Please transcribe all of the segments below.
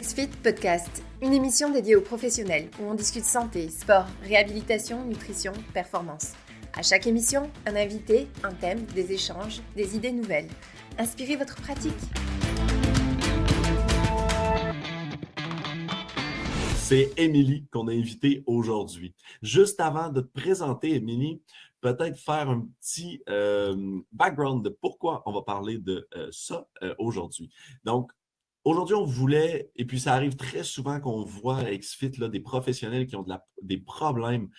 XFIT Podcast, une émission dédiée aux professionnels où on discute santé, sport, réhabilitation, nutrition, performance. À chaque émission, un invité, un thème, des échanges, des idées nouvelles. Inspirez votre pratique. C'est Émilie qu'on a invitée aujourd'hui. Juste avant de te présenter, Émilie, peut-être faire un petit euh, background de pourquoi on va parler de euh, ça euh, aujourd'hui. Donc, Aujourd'hui, on voulait, et puis ça arrive très souvent qu'on voit à XFIT là, des professionnels qui ont des problèmes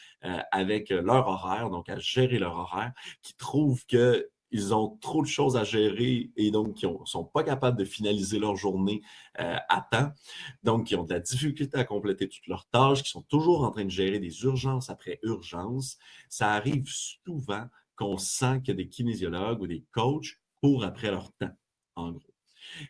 avec leur horaire, donc à gérer leur horaire, qui trouvent qu'ils ont trop de choses à gérer et donc qui ne sont pas capables de finaliser leur journée à temps. Donc, qui ont de la difficulté à compléter toutes leurs tâches, qui sont toujours en train de gérer des urgences après urgences. Ça arrive souvent qu'on sent qu'il y a des kinésiologues ou des coachs pour après leur temps, en gros.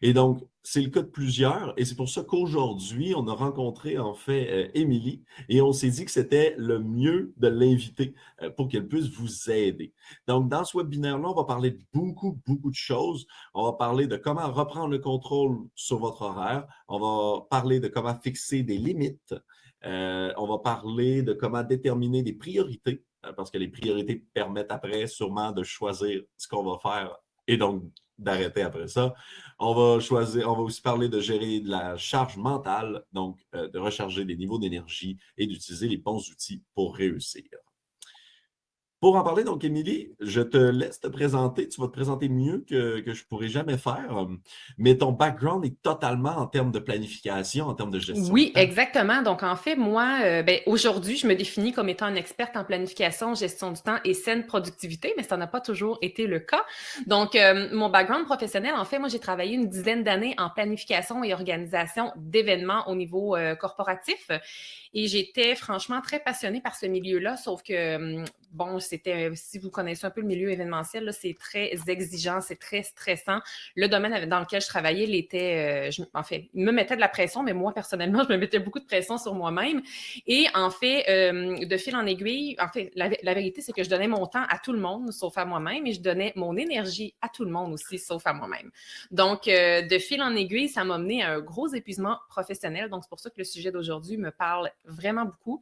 Et donc, c'est le cas de plusieurs, et c'est pour ça qu'aujourd'hui, on a rencontré en fait euh, Émilie et on s'est dit que c'était le mieux de l'inviter euh, pour qu'elle puisse vous aider. Donc, dans ce webinaire-là, on va parler de beaucoup, beaucoup de choses. On va parler de comment reprendre le contrôle sur votre horaire. On va parler de comment fixer des limites. Euh, on va parler de comment déterminer des priorités, parce que les priorités permettent après sûrement de choisir ce qu'on va faire et donc d'arrêter après ça. On va choisir, on va aussi parler de gérer de la charge mentale, donc euh, de recharger des niveaux d'énergie et d'utiliser les bons outils pour réussir. Pour en parler, donc, Émilie, je te laisse te présenter. Tu vas te présenter mieux que, que je pourrais jamais faire. Mais ton background est totalement en termes de planification, en termes de gestion. Oui, exactement. Donc, en fait, moi, euh, ben, aujourd'hui, je me définis comme étant une experte en planification, gestion du temps et saine productivité, mais ça n'a pas toujours été le cas. Donc, euh, mon background professionnel, en fait, moi, j'ai travaillé une dizaine d'années en planification et organisation d'événements au niveau euh, corporatif. Et j'étais franchement très passionnée par ce milieu-là, sauf que, bon, c'était, si vous connaissez un peu le milieu événementiel, c'est très exigeant, c'est très stressant. Le domaine dans lequel je travaillais, il était, euh, en fait, il me mettait de la pression, mais moi, personnellement, je me mettais beaucoup de pression sur moi-même. Et en fait, euh, de fil en aiguille, en fait, la, vérité, c'est que je donnais mon temps à tout le monde, sauf à moi-même, et je donnais mon énergie à tout le monde aussi, sauf à moi-même. Donc, euh, de fil en aiguille, ça m'a mené à un gros épuisement professionnel. Donc, c'est pour ça que le sujet d'aujourd'hui me parle vraiment beaucoup.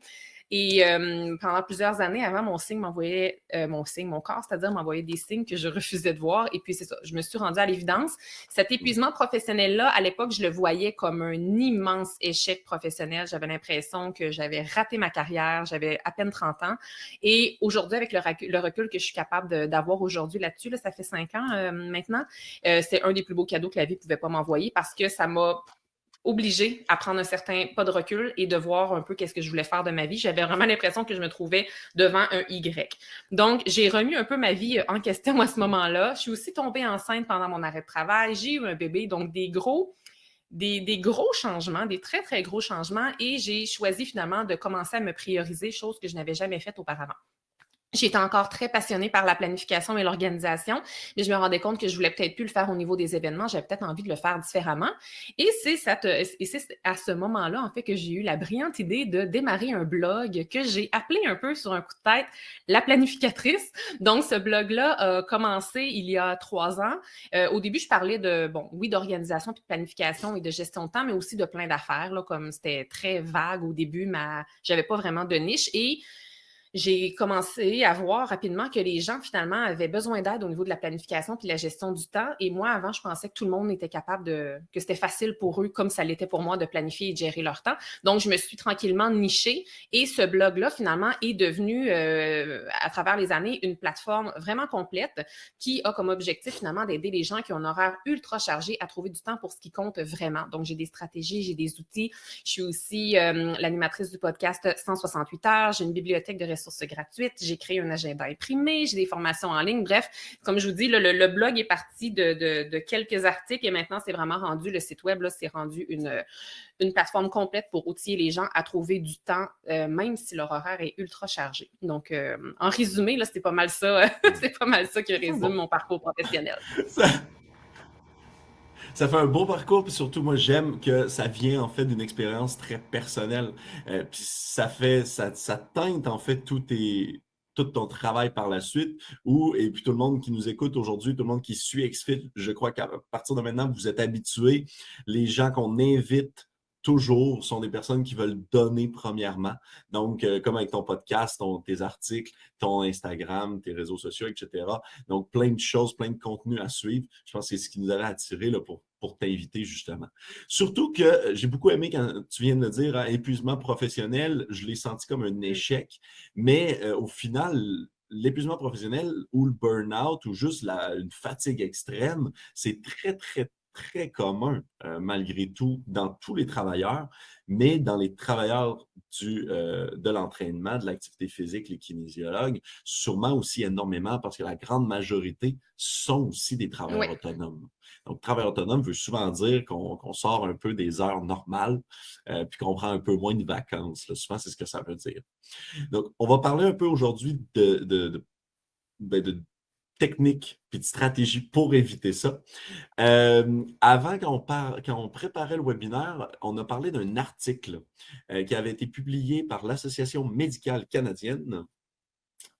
Et euh, pendant plusieurs années avant, mon signe m'envoyait, euh, mon signe, mon corps, c'est-à-dire m'envoyait des signes que je refusais de voir. Et puis, c'est ça, je me suis rendue à l'évidence. Cet épuisement professionnel-là, à l'époque, je le voyais comme un immense échec professionnel. J'avais l'impression que j'avais raté ma carrière, j'avais à peine 30 ans. Et aujourd'hui, avec le, recul, que je suis capable d'avoir aujourd'hui là-dessus, là, ça fait cinq ans euh, maintenant, c'est un des plus beaux cadeaux que la vie pouvait pas m'envoyer parce que ça m'a obligée à prendre un certain pas de recul et de voir un peu qu'est-ce que je voulais faire de ma vie. J'avais vraiment l'impression que je me trouvais devant un Y. Donc, j'ai remis un peu ma vie en question à ce moment-là. Je suis aussi tombée enceinte pendant mon arrêt de travail. J'ai eu un bébé, donc des gros, des, des, gros changements, des très, très gros changements. Et j'ai choisi finalement de commencer à me prioriser, chose que je n'avais jamais faite auparavant. J'étais encore très passionnée par la planification et l'organisation, mais je me rendais compte que je voulais peut-être plus le faire au niveau des événements. J'avais peut-être envie de le faire différemment. Et c'est à ce moment-là, en fait, que j'ai eu la brillante idée de démarrer un blog que j'ai appelé un peu sur un coup de tête La planificatrice. Donc, ce blog-là a commencé il y a trois ans. Euh, au début, je parlais de, bon, oui, d'organisation, de planification et de gestion de temps, mais aussi de plein d'affaires, comme c'était très vague au début, mais j'avais pas vraiment de niche. Et j'ai commencé à voir rapidement que les gens, finalement, avaient besoin d'aide au niveau de la planification puis la gestion du temps. Et moi, avant, je pensais que tout le monde était capable de, que c'était facile pour eux, comme ça l'était pour moi, de planifier et de gérer leur temps. Donc, je me suis tranquillement nichée. Et ce blog-là, finalement, est devenu, euh, à travers les années, une plateforme vraiment complète qui a comme objectif, finalement, d'aider les gens qui ont un horaire ultra chargé à trouver du temps pour ce qui compte vraiment. Donc, j'ai des stratégies, j'ai des outils. Je suis aussi euh, l'animatrice du podcast 168 heures. J'ai une bibliothèque de ressources gratuite, j'ai créé un agenda imprimé, j'ai des formations en ligne. Bref, comme je vous dis, le, blog est parti de, quelques articles et maintenant, c'est vraiment rendu, le site web, c'est rendu une, une plateforme complète pour outiller les gens à trouver du temps, euh, même si leur horaire est ultra chargé. Donc, euh, en résumé, là, c'est pas mal ça, c'est pas mal ça qui résume mon parcours professionnel. ça fait un beau parcours, puis surtout, moi, j'aime que ça vient en fait d'une expérience très personnelle. Euh, puis ça fait, ça, ça teinte en fait tout, tout ton travail par la suite. Ou, et puis tout le monde qui nous écoute aujourd'hui, tout le monde qui suit XFIT, je crois qu'à partir de maintenant, vous êtes habitués. Les gens qu'on invite toujours sont des personnes qui veulent donner premièrement. Donc, euh, comme avec ton podcast, tes articles, ton Instagram, tes réseaux sociaux, etc. Donc, plein de choses, plein de contenus à suivre. Je pense que c'est ce qui nous avait attiré là, pour, pour t'inviter justement. Surtout que euh, j'ai beaucoup aimé quand tu viens de dire hein, épuisement professionnel, je l'ai senti comme un échec, mais euh, au final, l'épuisement professionnel ou le burn-out ou juste la, une fatigue extrême, c'est très, très, très commun, euh, malgré tout, dans tous les travailleurs, mais dans les travailleurs du, euh, de l'entraînement, de l'activité physique, les kinésiologues, sûrement aussi énormément parce que la grande majorité sont aussi des travailleurs autonomes. Donc, travail autonome veut souvent dire qu'on sort un peu des heures normales, euh, puis qu'on prend un peu moins de vacances. Souvent, c'est ce que ça veut dire. Donc, on va parler un peu aujourd'hui de, de, de, ben, de techniques et de stratégies pour éviter ça. Euh, avant, quand on, préparait le webinaire, on a parlé d'un article euh, qui avait été publié par l'Association médicale canadienne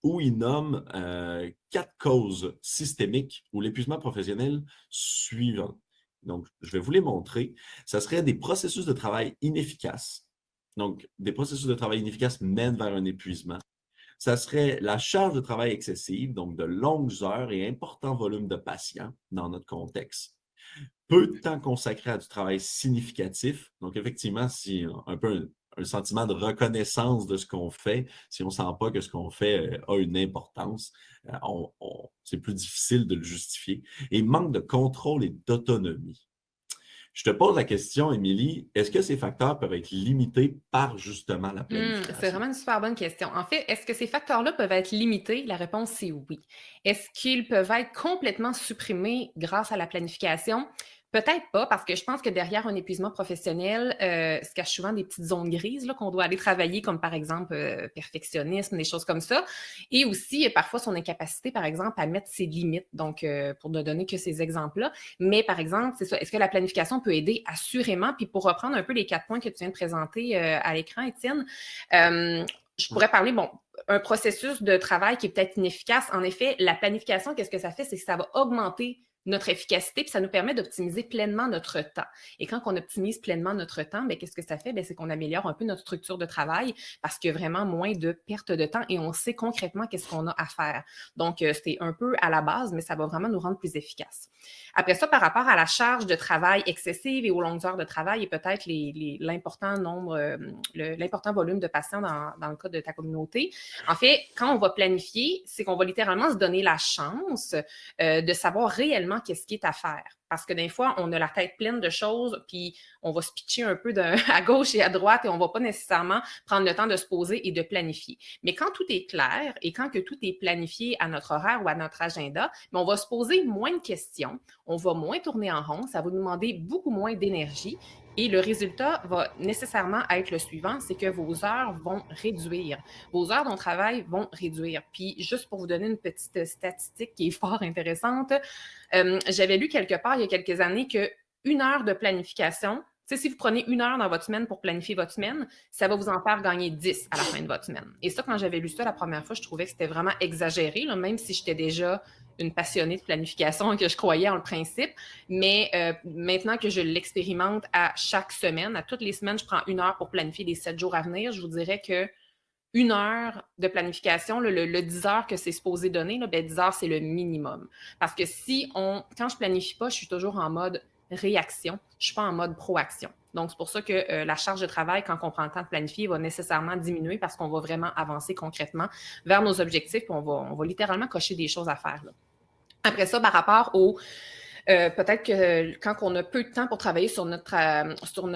où il nomme euh, quatre causes systémiques ou l'épuisement professionnel suivant. Donc, je vais vous les montrer. Ça serait des processus de travail inefficaces. Donc, des processus de travail inefficaces mènent vers un épuisement ça serait la charge de travail excessive, donc de longues heures et important volume de patients dans notre contexte. Peu de temps consacré à du travail significatif. Donc, effectivement, si un peu un, sentiment de reconnaissance de ce qu'on fait, si on ne sent pas que ce qu'on fait euh, a une importance, euh, c'est plus difficile de le justifier. Et manque de contrôle et d'autonomie. Je te pose la question, Émilie, est-ce que ces facteurs peuvent être limités par justement la hmm, planification? c'est vraiment une super bonne question. En fait, est-ce que ces facteurs-là peuvent être limités? La réponse, c'est oui. Est-ce qu'ils peuvent être complètement supprimés grâce à la planification? Peut-être pas, parce que je pense que derrière un épuisement professionnel euh, se cachent souvent des petites zones grises qu'on doit aller travailler, comme par exemple euh, perfectionnisme, des choses comme ça. Et aussi, parfois, son incapacité, par exemple, à mettre ses limites. Donc, euh, pour ne donner que ces exemples-là. Mais par exemple, c'est ça. Est-ce que la planification peut aider? Assurément? Puis pour reprendre un peu les quatre points que tu viens de présenter à l'écran, Étienne, je pourrais parler, bon, un processus de travail qui est peut-être inefficace. En effet, la planification, qu'est-ce que ça fait? C'est que ça va augmenter notre efficacité, puis ça nous permet d'optimiser pleinement notre temps. Et quand on optimise pleinement notre temps, bien, qu'est-ce que ça fait? Bien, c'est qu'on améliore un peu notre structure de travail parce qu'il y a vraiment moins de perte de temps et on sait concrètement qu'est-ce qu'on a à faire. Donc, euh, c'est un peu à la base, mais ça va vraiment nous rendre plus efficaces. Après ça, par rapport à la charge de travail excessive et aux longues heures de travail et peut-être l'important nombre, euh, l'important volume de patients dans, dans, le cas de ta communauté, en fait, quand on va planifier, c'est qu'on va littéralement se donner la chance euh, de savoir réellement qu'est-ce qui est à faire. Parce que des fois, on a la tête pleine de choses, puis on va se pitcher un peu à gauche et à droite et on ne va pas nécessairement prendre le temps de se poser et de planifier. Mais quand tout est clair et quand tout est planifié à notre horaire ou à notre agenda, on va se poser moins de questions, on va moins tourner en rond, ça va nous demander beaucoup moins d'énergie et le résultat va nécessairement être le suivant, c'est que vos heures vont réduire. Vos heures de travail vont réduire. Puis juste pour vous donner une petite statistique qui est fort intéressante, euh, j'avais lu quelque part il y a quelques années que une heure de planification, si vous prenez une heure dans votre semaine pour planifier votre semaine, ça va vous en faire gagner 10 à la fin de votre semaine. Et ça, quand j'avais lu ça la première fois, je trouvais que c'était vraiment exagéré, même si j'étais déjà une passionnée de planification et que je croyais en le principe. Mais euh, maintenant que je l'expérimente à chaque semaine, à toutes les semaines, je prends une heure pour planifier les sept jours à venir. Je vous dirais que une heure de planification, le, 10 heures que c'est supposé donner, ben 10 heures, c'est le minimum. Parce que si on, quand je planifie pas, je suis toujours en mode réaction. Je ne suis pas en mode proaction. Donc, c'est pour ça que euh, la charge de travail, quand on prend le temps de planifier, va nécessairement diminuer parce qu'on va vraiment avancer concrètement vers nos objectifs. on va, on va littéralement cocher des choses à faire. Après ça, par rapport au euh, peut-être que quand on a peu de temps pour travailler sur notre euh, sur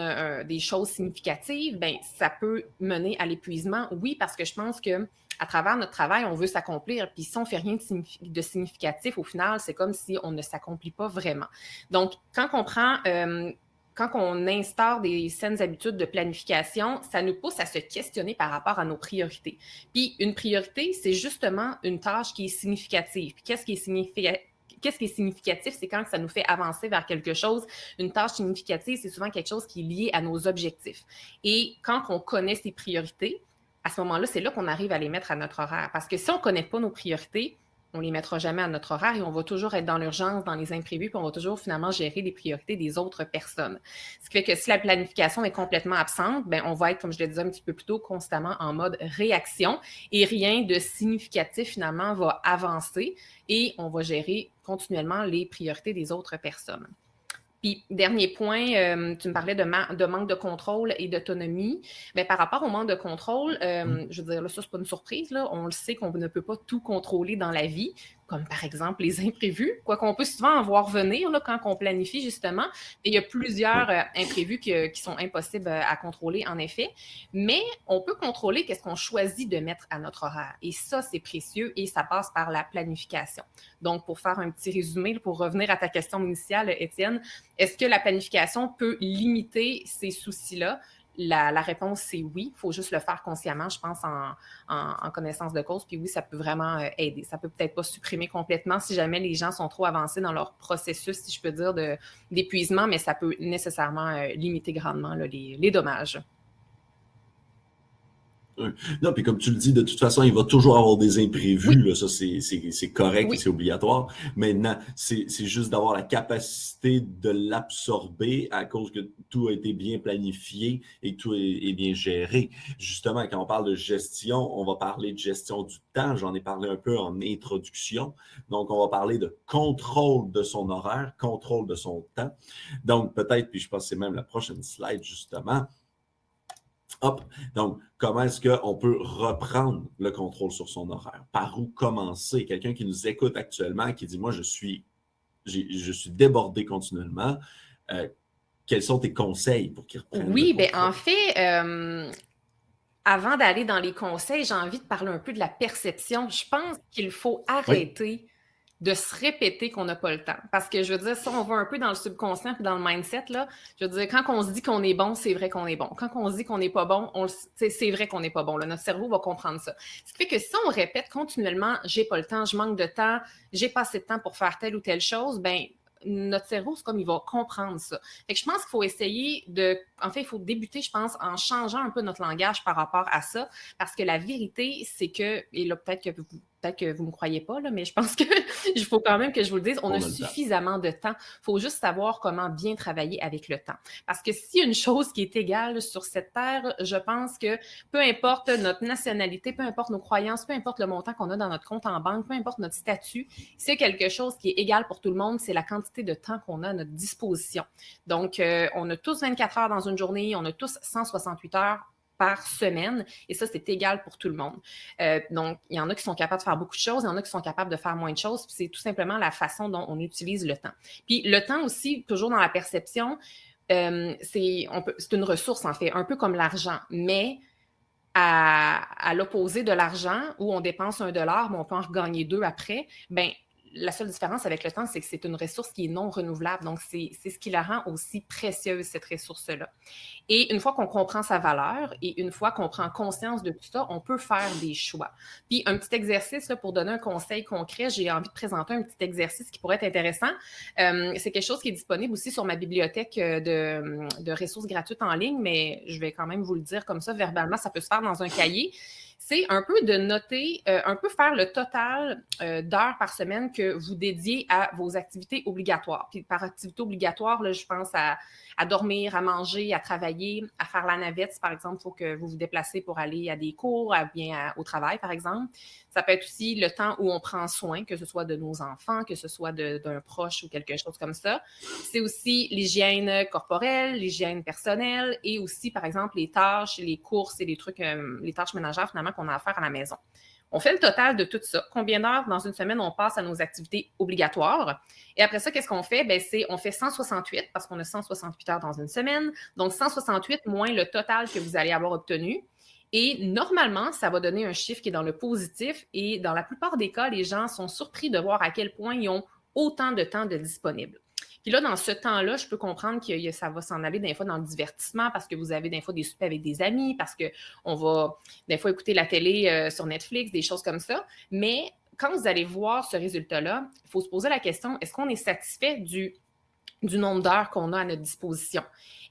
des choses significatives, ben ça peut mener à l'épuisement. Oui, parce que je pense que à travers notre travail, on veut s'accomplir. Puis si on fait rien de, significatif, au final, c'est comme si on ne s'accomplit pas vraiment. Donc, quand on prend euh, quand on instaure des saines habitudes de planification, ça nous pousse à se questionner par rapport à nos priorités. Puis une priorité, c'est justement une tâche qui est significative. Qu'est-ce qui est significatif? Qu'est-ce qui est significatif? C'est quand ça nous fait avancer vers quelque chose. Une tâche significative, c'est souvent quelque chose qui est lié à nos objectifs. Et quand on connaît ses priorités, à ce moment-là, c'est là, qu'on arrive à les mettre à notre horaire. Parce que si on ne connaît pas nos priorités, on les mettra jamais à notre horaire et on va toujours être dans l'urgence, dans les imprévus, puis on va toujours finalement gérer les priorités des autres personnes. Ce qui fait que si la planification est complètement absente, ben on va être, comme je le disais un petit peu plus tôt, constamment en mode réaction et rien de significatif finalement va avancer et on va gérer continuellement les priorités des autres personnes. Puis, dernier point, euh, tu me parlais de, de, manque de contrôle et d'autonomie. Mais par rapport au manque de contrôle, euh, mm. je veux dire, là, ça, c'est pas une surprise. Là. On le sait qu'on ne peut pas tout contrôler dans la vie comme par exemple les imprévus, quoi qu'on peut souvent en voir venir là, quand on planifie justement. Et il y a plusieurs euh, imprévus qui sont impossibles euh, à contrôler en effet, mais on peut contrôler qu'est-ce qu'on choisit de mettre à notre horaire. Et ça, c'est précieux et ça passe par la planification. Donc, pour faire un petit résumé, pour revenir à ta question initiale, Étienne, est-ce que la planification peut limiter ces soucis-là? La, réponse, c'est oui. Il faut juste le faire consciemment, je pense, en, connaissance de cause. Puis oui, ça peut vraiment euh, aider. Ça peut peut-être pas supprimer complètement si jamais les gens sont trop avancés dans leur processus, si je peux dire, d'épuisement, mais ça peut nécessairement euh, limiter grandement les dommages. Non, puis comme tu le dis, de toute façon, il va toujours avoir des imprévus. Là, ça, c'est correct et c'est obligatoire. Maintenant, c'est juste d'avoir la capacité de l'absorber à cause que tout a été bien planifié et tout est, bien géré. Justement, quand on parle de gestion, on va parler de gestion du temps. J'en ai parlé un peu en introduction. Donc, on va parler de contrôle de son horaire, contrôle de son temps. Donc, peut-être, puis je pense que c'est même la prochaine slide, justement Hop. Donc, comment est-ce qu'on peut reprendre le contrôle sur son horaire? Par où commencer? Quelqu'un qui nous écoute actuellement, qui dit Moi, je suis, je suis débordé continuellement. Euh, quels sont tes conseils pour qu'il reprenne? Oui, bien, en fait, euh, avant d'aller dans les conseils, j'ai envie de parler un peu de la perception. Je pense qu'il faut arrêter de se répéter qu'on n'a pas le temps. Parce que je veux dire, si on va un peu dans le subconscient et dans le mindset, là, je veux dire, quand on se dit qu'on est bon, c'est vrai qu'on est bon. Quand on se dit qu'on n'est pas bon, c'est vrai qu'on n'est pas bon. Là. Notre cerveau va comprendre ça. Ce qui fait que si on répète continuellement, j'ai pas le temps, je manque de temps, j'ai pas assez de temps pour faire telle ou telle chose, ben notre cerveau, c'est comme il va comprendre ça. Fait que je pense qu'il faut essayer de. En fait, il faut débuter, je pense, en changeant un peu notre langage par rapport à ça. Parce que la vérité, c'est que, et là, peut-être que vous peut-être que vous ne me croyez pas, là, mais je pense qu'il faut quand même que je vous le dise, on, a, suffisamment de temps. Il faut juste savoir comment bien travailler avec le temps. Parce que s'il y a une chose qui est égale sur cette terre, je pense que peu importe notre nationalité, peu importe nos croyances, peu importe le montant qu'on a dans notre compte en banque, peu importe notre statut, c'est quelque chose qui est égal pour tout le monde, c'est la quantité de temps qu'on a à notre disposition. Donc, euh, on a tous 24 heures dans une journée, on a tous 168 heures par semaine. Et ça, c'est égal pour tout le monde. Euh, donc, il y en a qui sont capables de faire beaucoup de choses, il y en a qui sont capables de faire moins de choses. C'est tout simplement la façon dont on utilise le temps. Puis le temps aussi, toujours dans la perception, euh, c'est une ressource, en fait, un peu comme l'argent. Mais à, à l'opposé de l'argent, où on dépense un dollar, mais on peut en gagner deux après, ben la seule différence avec le temps, c'est que c'est une ressource qui est non renouvelable. Donc, c'est ce qui la rend aussi précieuse, cette ressource-là. Et une fois qu'on comprend sa valeur et une fois qu'on prend conscience de tout ça, on peut faire des choix. Puis, un petit exercice pour donner un conseil concret, j'ai envie de présenter un petit exercice qui pourrait être intéressant. Euh, c'est quelque chose qui est disponible aussi sur ma bibliothèque euh, de ressources gratuites en ligne, mais je vais quand même vous le dire comme ça verbalement. Ça peut se faire dans un cahier c'est un peu de noter, euh, un peu faire le total euh, d'heures par semaine que vous dédiez à vos activités obligatoires. Puis par activité obligatoire, là, je pense à, dormir, à manger, à travailler, à faire la navette. par exemple, il faut que vous vous déplacez pour aller à des cours, à bien au travail, par exemple. Ça peut être aussi le temps où on prend soin, que ce soit de nos enfants, que ce soit d'un proche ou quelque chose comme ça. C'est aussi l'hygiène corporelle, l'hygiène personnelle et aussi, par exemple, les tâches, les courses et les trucs, euh, les tâches ménagères finalement qu'on a à faire à la maison. On fait le total de tout ça. Combien d'heures dans une semaine on passe à nos activités obligatoires? Et après ça, qu'est-ce qu'on fait? Ben, c'est, on fait 168 parce qu'on a 168 heures dans une semaine. Donc, 168 moins le total que vous allez avoir obtenu. Et normalement, ça va donner un chiffre qui est dans le positif. Et dans la plupart des cas, les gens sont surpris de voir à quel point ils ont autant de temps de disponible. Puis là, dans ce temps-là, je peux comprendre que ça va s'en aller des fois dans le divertissement parce que vous avez des fois des soupers avec des amis, parce qu'on va des fois écouter la télé euh, sur Netflix, des choses comme ça. Mais quand vous allez voir ce résultat-là, il faut se poser la question, est-ce qu'on est satisfait du nombre d'heures qu'on a à notre disposition?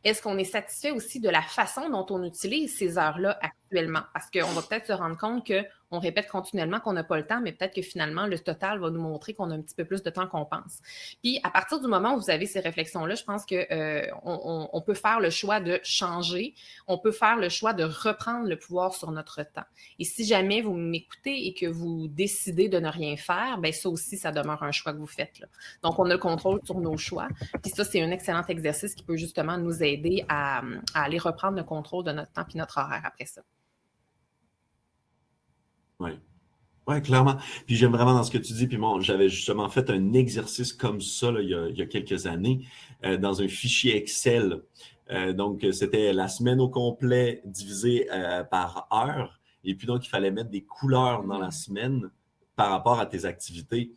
Est-ce qu'on est satisfait aussi de la façon dont on utilise ces heures-là actuellement? Parce qu'on va peut-être se rendre compte on répète continuellement qu'on n'a pas le temps, mais peut-être que finalement, le total va nous montrer qu'on a un petit peu plus de temps qu'on pense. Puis, à partir du moment où vous avez ces réflexions-là, je pense qu'on euh, peut faire le choix de changer, on peut faire le choix de reprendre le pouvoir sur notre temps. Et si jamais vous m'écoutez et que vous décidez de ne rien faire, bien, ça aussi, ça demeure un choix que vous faites. Là. Donc, on a le contrôle sur nos choix. Puis ça, c'est un excellent exercice qui peut justement nous aider à, à aller reprendre le contrôle de notre temps puis notre horaire après ça. Oui. Oui, clairement. Puis j'aime vraiment dans ce que tu dis. Puis moi, j'avais justement fait un exercice comme ça il, y a, quelques années euh, dans un fichier Excel. Euh, donc, c'était la semaine au complet divisée euh, par heure. Et puis, donc, il fallait mettre des couleurs dans la semaine par rapport à tes activités.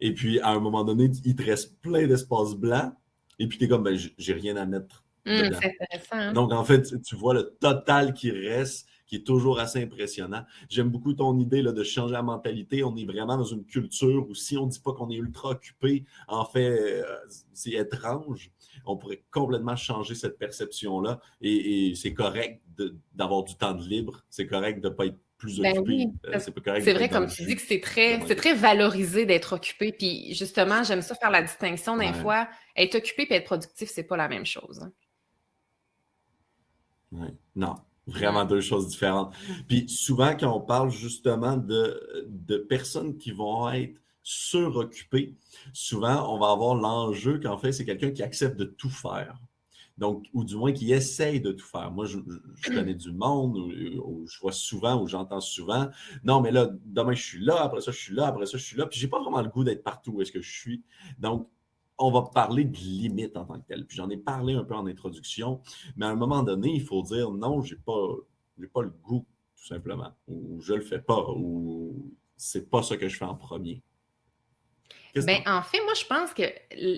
Et puis, à un moment donné, il te reste plein d'espaces blancs. Et puis, tu es comme, ben, j'ai rien à mettre. Mmh, c'est intéressant. Hein. Donc, en fait, tu vois le total qui reste qui est toujours assez impressionnant. J'aime beaucoup ton idée là, de changer la mentalité. On est vraiment dans une culture où si on ne dit pas qu'on est ultra occupé, en fait, euh, c'est étrange. On pourrait complètement changer cette perception-là et, c'est correct d'avoir du temps de libre. C'est correct de ne pas être plus ben occupé. Euh, c'est vrai, comme tu dis, que c'est très, très valorisé d'être occupé. Puis justement, j'aime ça faire la distinction des fois. Être occupé et être productif, c'est pas la même chose. Non, Vraiment deux choses différentes. Puis souvent, quand on parle justement de, de personnes qui vont être suroccupées, souvent, on va avoir l'enjeu qu'en fait, c'est quelqu'un qui accepte de tout faire. Donc, ou du moins qui essaye de tout faire. Moi, je, connais du monde où, je vois souvent, où j'entends souvent, non, mais là, demain, je suis là, après ça, je suis là, après ça, je suis là. Puis, j'ai pas vraiment le goût d'être partout où est-ce que je suis. Donc, on va parler de limites en tant que tel. Puis j'en ai parlé un peu en introduction, mais à un moment donné, il faut dire non, j'ai pas, pas le goût, tout simplement, ou je le fais pas, ou c'est pas ce que je fais en premier. Ben, en fait, moi, je pense que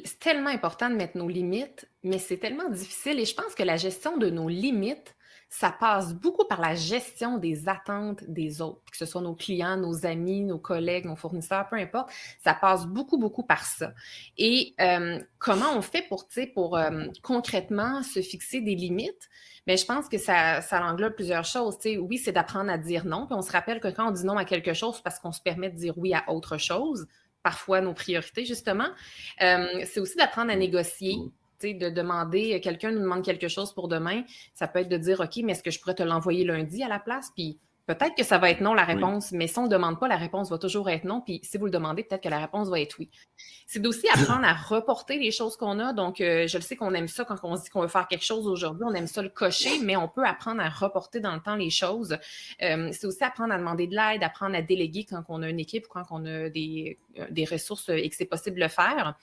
c'est tellement important de mettre nos limites, mais c'est tellement difficile. Et je pense que la gestion de nos limites, ça passe beaucoup par la gestion des attentes des autres, que ce soit nos clients, nos amis, nos collègues, nos fournisseurs, peu importe. Ça passe beaucoup, beaucoup par ça. Et euh, comment on fait pour, pour euh, concrètement se fixer des limites? Mais ben, je pense que ça, ça englobe plusieurs choses. oui, c'est d'apprendre à dire non. Puis on se rappelle que quand on dit non à quelque chose, c'est parce qu'on se permet de dire oui à autre chose, parfois nos priorités, justement. Euh, c'est aussi d'apprendre à négocier de demander, euh, quelqu'un nous demande quelque chose pour demain, ça peut être de dire, OK, mais est-ce que je pourrais te l'envoyer lundi à la place? Puis peut-être que ça va être non la réponse, mais si on ne demande pas, la réponse va toujours être non. Puis si vous le demandez, peut-être que la réponse va être oui. C'est aussi apprendre à reporter les choses qu'on a. Donc, euh, je le sais qu'on aime ça quand on se dit qu'on veut faire quelque chose aujourd'hui, on aime ça le cocher, mais on peut apprendre à reporter dans le temps les choses. Euh, c'est aussi apprendre à demander de l'aide, apprendre à déléguer quand on a une équipe ou quand on a des, des ressources et que c'est possible de le faire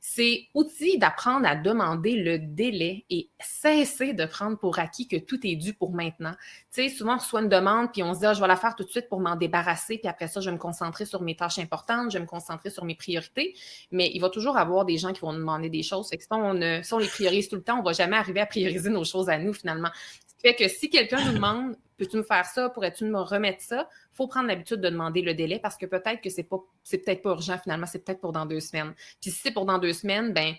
c'est aussi d'apprendre à demander le délai et cesser de prendre pour acquis que tout est dû pour maintenant. Tu sais, souvent on reçoit une demande puis on se dit ah, je vais la faire tout de suite pour m'en débarrasser puis après ça je vais me concentrer sur mes tâches importantes, je vais me concentrer sur mes priorités, mais il va toujours avoir des gens qui vont demander des choses. Fait que si on, si on les priorise tout le temps, on va jamais arriver à prioriser nos choses à nous finalement. Fait que si quelqu'un nous demande peux-tu me faire ça, pourrais-tu me remettre ça, faut prendre l'habitude de demander le délai parce que peut-être que c'est pas c'est peut-être pas urgent finalement, c'est peut-être pour dans deux semaines. Puis si c'est pour dans deux semaines, ben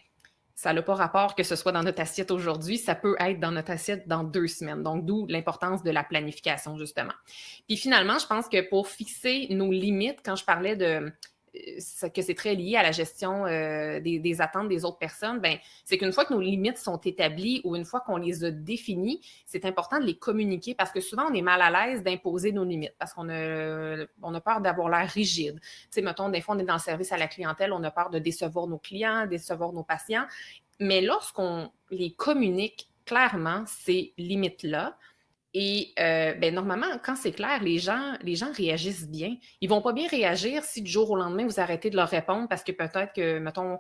ça n'a pas rapport que ce soit dans notre assiette aujourd'hui, ça peut être dans notre assiette dans deux semaines. Donc, d'où l'importance de la planification, justement. Puis finalement, je pense que pour fixer nos limites, quand je parlais de que c'est très lié à la gestion euh, des, attentes des autres personnes, ben, c'est qu'une fois que nos limites sont établies ou une fois qu'on les a définies, c'est important de les communiquer parce que souvent, on est mal à l'aise d'imposer nos limites parce qu'on a, on a peur d'avoir l'air rigide. Tu sais, mettons, des fois, on est dans le service à la clientèle, on a peur de décevoir nos clients, décevoir nos patients. Mais lorsqu'on les communique clairement, ces limites-là, et euh, ben, normalement, quand c'est clair, les gens, réagissent bien. Ils vont pas bien réagir si du jour au lendemain, vous arrêtez de leur répondre parce que peut-être que, mettons,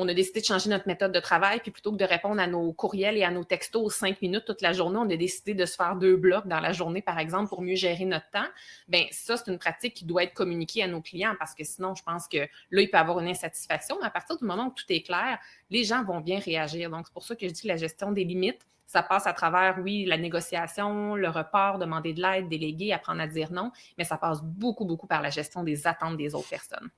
on a décidé de changer notre méthode de travail, puis plutôt que de répondre à nos courriels et à nos textos cinq minutes toute la journée, on a décidé de se faire deux blocs dans la journée, par exemple, pour mieux gérer notre temps. Bien, ça, c'est une pratique qui doit être communiquée à nos clients parce que sinon, je pense que là, il peut y avoir une insatisfaction. Mais à partir du moment où tout est clair, les gens vont bien réagir. Donc, c'est pour ça que je dis que la gestion des limites, ça passe à travers, oui, la négociation, le report, demander de l'aide, déléguer, apprendre à dire non, mais ça passe beaucoup, beaucoup par la gestion des attentes des autres personnes.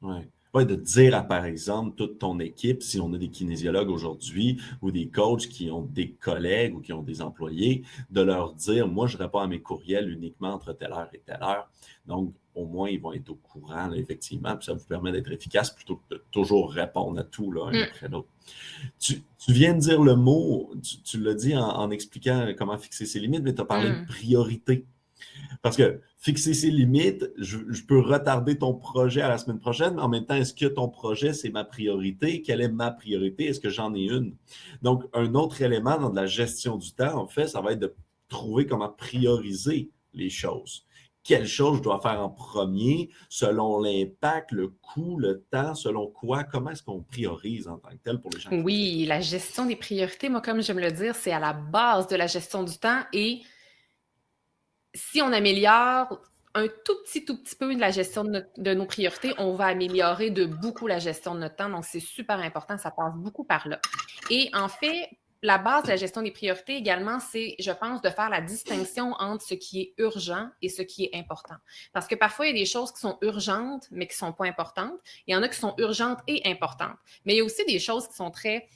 Oui. Ouais, de dire à, par exemple, toute ton équipe, si on a des kinésiologues aujourd'hui ou des coachs qui ont des collègues ou qui ont des employés, de leur dire, moi, je réponds à mes courriels uniquement entre telle heure et telle heure. Donc, au moins, ils vont être au courant, effectivement, puis ça vous permet d'être efficace plutôt que de toujours répondre à tout, là, un mm. après l'autre. Tu, viens de dire le mot, tu, l'as dit en, expliquant comment fixer ses limites, mais tu as parlé de mm. priorité. Parce que fixer ses limites, je, peux retarder ton projet à la semaine prochaine, mais en même temps, est-ce que ton projet, c'est ma priorité? Quelle est ma priorité? Est-ce que j'en ai une? Donc, un autre élément dans la gestion du temps, en fait, ça va être de trouver comment prioriser les choses. Quelle chose je dois faire en premier, selon l'impact, le coût, le temps, selon quoi, comment est-ce qu'on priorise en tant que tel pour les gens? Oui, la gestion des priorités, moi, comme j'aime le dire, c'est à la base de la gestion du temps et si on améliore un tout petit, tout petit peu de la gestion de, nos priorités, on va améliorer de beaucoup la gestion de notre temps. Donc, c'est super important, ça passe beaucoup par là. Et en fait, la base de la gestion des priorités également, c'est, je pense, de faire la distinction entre ce qui est urgent et ce qui est important. Parce que parfois, il y a des choses qui sont urgentes, mais qui ne sont pas importantes. Il y en a qui sont urgentes et importantes. Mais il y a aussi des choses qui sont très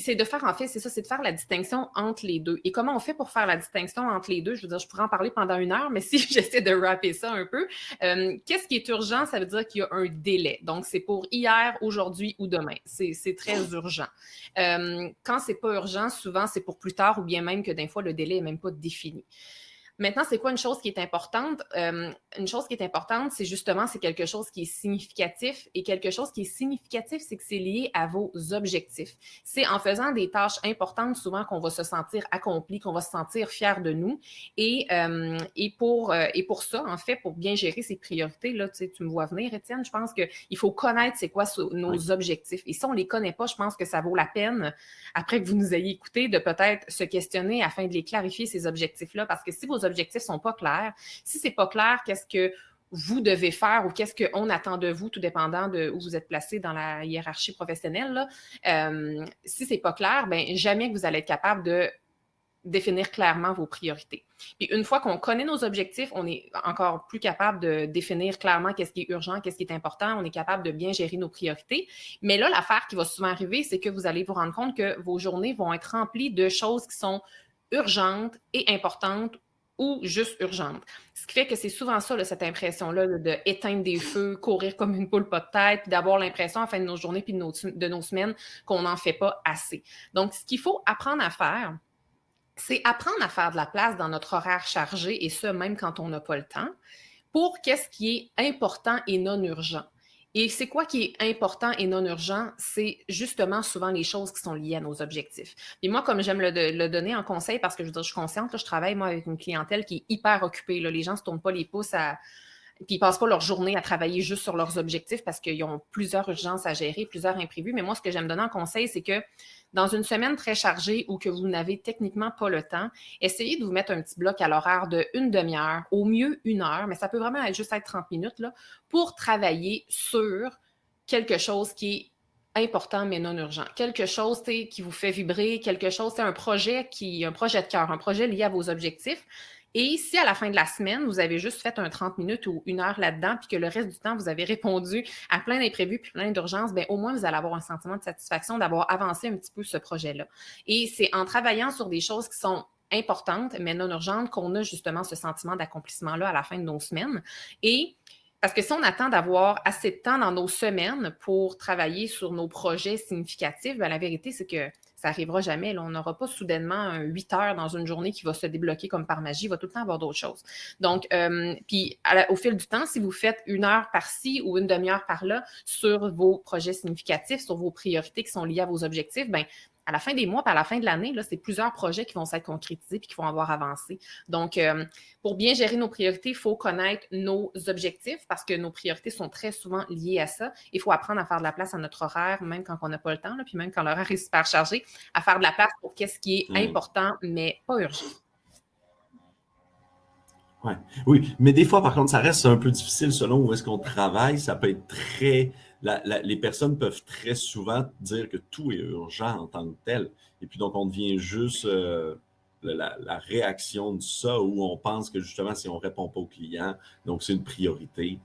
c'est de faire, en fait, c'est ça, c'est de faire la distinction entre les deux. Et comment on fait pour faire la distinction entre les deux? Je veux dire, je pourrais en parler pendant une heure, mais si j'essaie de rapper ça un peu, euh, qu'est-ce qui est urgent? Ça veut dire qu'il y a un délai. Donc, c'est pour hier, aujourd'hui ou demain. C'est très urgent. Euh, quand c'est pas urgent, souvent, c'est pour plus tard ou bien même que d'un fois, le délai n'est même pas défini. Maintenant, c'est quoi une chose qui est importante? Euh, une chose qui est importante, c'est justement, c'est quelque chose qui est significatif. Et quelque chose qui est significatif, c'est que c'est lié à vos objectifs. C'est en faisant des tâches importantes, souvent, qu'on va se sentir accompli, qu'on va se sentir fier de nous. Et, euh, et, pour, euh, et pour ça, en fait, pour bien gérer ses priorités, là, tu, sais, tu me vois venir, Étienne, je pense qu'il faut connaître c'est quoi nos objectifs. Et si on ne les connaît pas, je pense que ça vaut la peine, après que vous nous ayez écouté, de peut-être se questionner afin de les clarifier, ces objectifs-là. Parce que si vos objectifs sont pas clairs. Si c'est pas clair, qu'est-ce que vous devez faire ou qu'est-ce qu'on attend de vous, tout dépendant de où vous êtes placé dans la hiérarchie professionnelle. Là. Euh, si pas clair, ben jamais que vous allez être capable de définir clairement vos priorités. Puis une fois qu'on connaît nos objectifs, on est encore plus capable de définir clairement qu'est-ce qui est urgent, qu'est-ce qui est important, on est capable de bien gérer nos priorités. Mais là, l'affaire qui va souvent arriver, c'est que vous allez vous rendre compte que vos journées vont être remplies de choses qui sont urgentes et importantes ou juste urgente. Ce qui fait que c'est souvent ça, cette impression-là de éteindre des feux, courir comme une poule pas de tête, puis d'avoir l'impression à la fin de nos journées puis de nos, de nos semaines qu'on n'en fait pas assez. Donc, ce qu'il faut apprendre à faire, c'est apprendre à faire de la place dans notre horaire chargé, et ça même quand on n'a pas le temps, pour qu'est-ce qui est important et non urgent. Et c'est quoi qui est important et non urgent? C'est justement souvent les choses qui sont liées à nos objectifs. Et moi, comme j'aime le, donner en conseil, parce que je, veux dire, je suis consciente, je travaille moi avec une clientèle qui est hyper occupée. Là. Les gens ne se tournent pas les pouces à, puis ils passent pas leur journée à travailler juste sur leurs objectifs parce qu'ils ont plusieurs urgences à gérer, plusieurs imprévus. Mais moi, ce que j'aime donner en conseil, c'est que dans une semaine très chargée ou que vous n'avez techniquement pas le temps, essayez de vous mettre un petit bloc à l'horaire de une demi-heure, au mieux une heure, mais ça peut vraiment juste être 30 minutes, là, pour travailler sur quelque chose qui est important mais non urgent. Quelque chose qui vous fait vibrer, quelque chose, c'est un projet qui, un projet de cœur, un projet lié à vos objectifs. Et si à la fin de la semaine, vous avez juste fait un 30 minutes ou une heure là-dedans, puis que le reste du temps, vous avez répondu à plein d'imprévus puis plein d'urgences, bien, au moins, vous allez avoir un sentiment de satisfaction d'avoir avancé un petit peu ce projet-là. Et c'est en travaillant sur des choses qui sont importantes, mais non urgentes, qu'on a justement ce sentiment d'accomplissement-là à la fin de nos semaines. Et parce que si on attend d'avoir assez de temps dans nos semaines pour travailler sur nos projets significatifs, bien, la vérité, c'est que ça n'arrivera jamais. On n'aura pas soudainement 8 heures dans une journée qui va se débloquer comme par magie. Il va tout le temps avoir d'autres choses. Donc, euh, puis au fil du temps, si vous faites une heure par-ci ou une demi-heure par-là sur vos projets significatifs, sur vos priorités qui sont liées à vos objectifs, ben à la fin des mois, puis à la fin de l'année, là, c'est plusieurs projets qui vont s'être concrétisés puis qui vont avoir avancé. Donc, euh, pour bien gérer nos priorités, il faut connaître nos objectifs parce que nos priorités sont très souvent liées à ça. Il faut apprendre à faire de la place à notre horaire, même quand on n'a pas le temps, là, puis même quand l'horaire est super chargé, à faire de la place pour qu'est-ce qui est mmh. important, mais pas urgent. Ouais. Oui, mais des fois, par contre, ça reste un peu difficile selon où est-ce qu'on travaille. Ça peut être très les personnes peuvent très souvent dire que tout est urgent en tant que tel. Et puis donc, on devient juste euh, la, réaction de ça où on pense que justement, si on ne répond pas au client, donc c'est une priorité.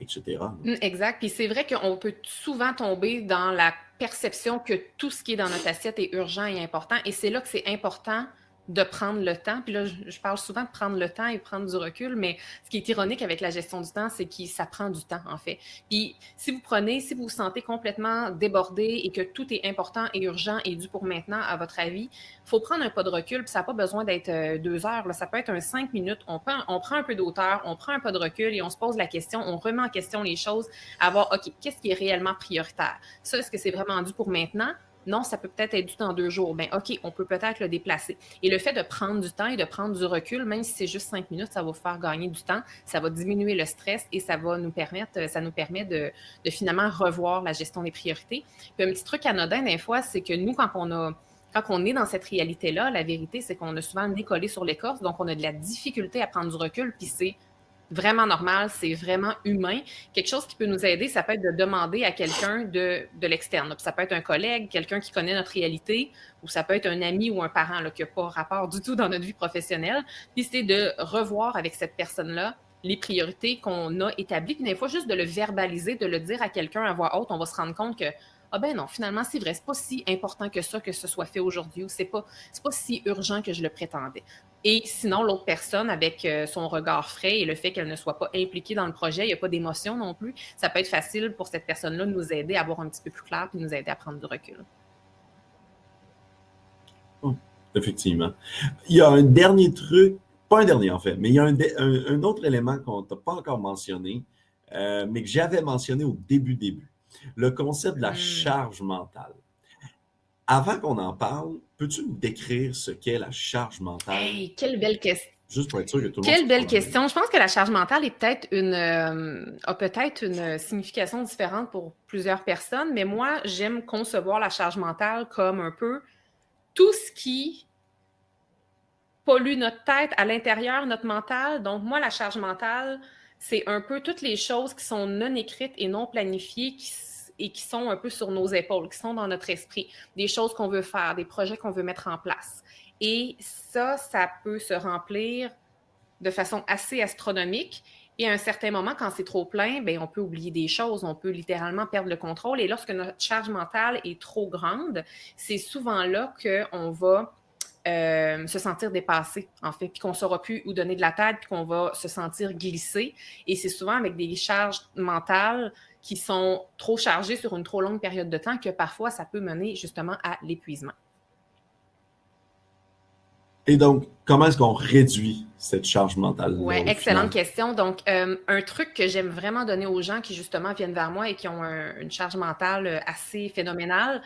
etc. Mmh, exact. Puis c'est vrai qu'on peut souvent tomber dans la perception que tout ce qui est dans notre assiette est urgent et important. Et c'est là que c'est important de prendre le temps. Puis là, je, parle souvent de prendre le temps et prendre du recul, mais ce qui est ironique avec la gestion du temps, c'est que ça prend du temps, en fait. Puis si vous prenez, si vous vous sentez complètement débordé et que tout est important et urgent et dû pour maintenant, à votre avis, il faut prendre un pas de recul, puis ça n'a pas besoin d'être euh, deux heures, là. ça peut être un cinq minutes. On, prend, on prend un peu d'auteur, on prend un pas de recul et on se pose la question, on remet en question les choses, à voir, OK, qu'est-ce qui est réellement prioritaire? Ça, est-ce que c'est vraiment dû pour maintenant? Non, ça peut peut-être être du temps deux jours. Bien, OK, on peut peut-être le déplacer. Et le fait de prendre du temps et de prendre du recul, même si c'est juste cinq minutes, ça va vous faire gagner du temps, ça va diminuer le stress et ça va nous permettre, permet de, finalement revoir la gestion des priorités. Puis un petit truc anodin, des fois, c'est que nous, quand on a quand on est dans cette réalité-là, la vérité, c'est qu'on a souvent décollé sur l'écorce, donc on a de la difficulté à prendre du recul, puis c'est vraiment normal, c'est vraiment humain. Quelque chose qui peut nous aider, ça peut être de demander à quelqu'un de, de l'externe. Ça peut être un collègue, quelqu'un qui connaît notre réalité, ou ça peut être un ami ou un parent qui n'a pas rapport du tout dans notre vie professionnelle. Puis c'est de revoir avec cette personne-là les priorités qu'on a établies. Puis des fois, juste de le verbaliser, de le dire à quelqu'un à voix haute, on va se rendre compte que ah ben non, finalement, c'est vrai, c'est pas si important que ça que ce soit fait aujourd'hui ou c'est pas, pas si urgent que je le prétendais. Et sinon, l'autre personne, avec euh, son regard frais et le fait qu'elle ne soit pas impliquée dans le projet, il n'y a pas d'émotion non plus, ça peut être facile pour cette personne-là de nous aider à voir un petit peu plus clair et nous aider à prendre du recul. Oh, effectivement. Il y a un dernier truc, pas un dernier en fait, mais il y a un, autre élément qu'on t'a pas encore mentionné, euh, mais que j'avais mentionné au début début. Le concept de la hmm. charge mentale. Avant qu'on en parle, peux-tu me décrire ce qu'est la charge mentale? Hey, quelle belle question. Juste pour être sûr que tout le Quelle belle question. Je pense que la charge mentale est peut-être une, euh, a peut-être une signification différente pour plusieurs personnes, mais moi, j'aime concevoir la charge mentale comme un peu tout ce qui pollue notre tête à l'intérieur, notre mental. Donc, moi, la charge mentale, c'est un peu toutes les choses qui sont non écrites et non planifiées, qui et qui sont un peu sur nos épaules, qui sont dans notre esprit, des choses qu'on veut faire, des projets qu'on veut mettre en place. Et ça, ça peut se remplir de façon assez astronomique. Et à un certain moment, quand c'est trop plein, bien, on peut oublier des choses, on peut littéralement perdre le contrôle. Et lorsque notre charge mentale est trop grande, c'est souvent là qu'on va euh, se sentir dépassé, en fait, puis qu'on ne saura plus où donner de la tête, puis qu'on va se sentir glissé. Et c'est souvent avec des charges mentales qui sont trop chargées sur une trop longue période de temps que parfois ça peut mener justement à l'épuisement. Et donc, comment est-ce qu'on réduit cette charge mentale? Oui, excellente question. Donc, euh, un truc que j'aime vraiment donner aux gens qui justement viennent vers moi et qui ont une charge mentale assez phénoménale,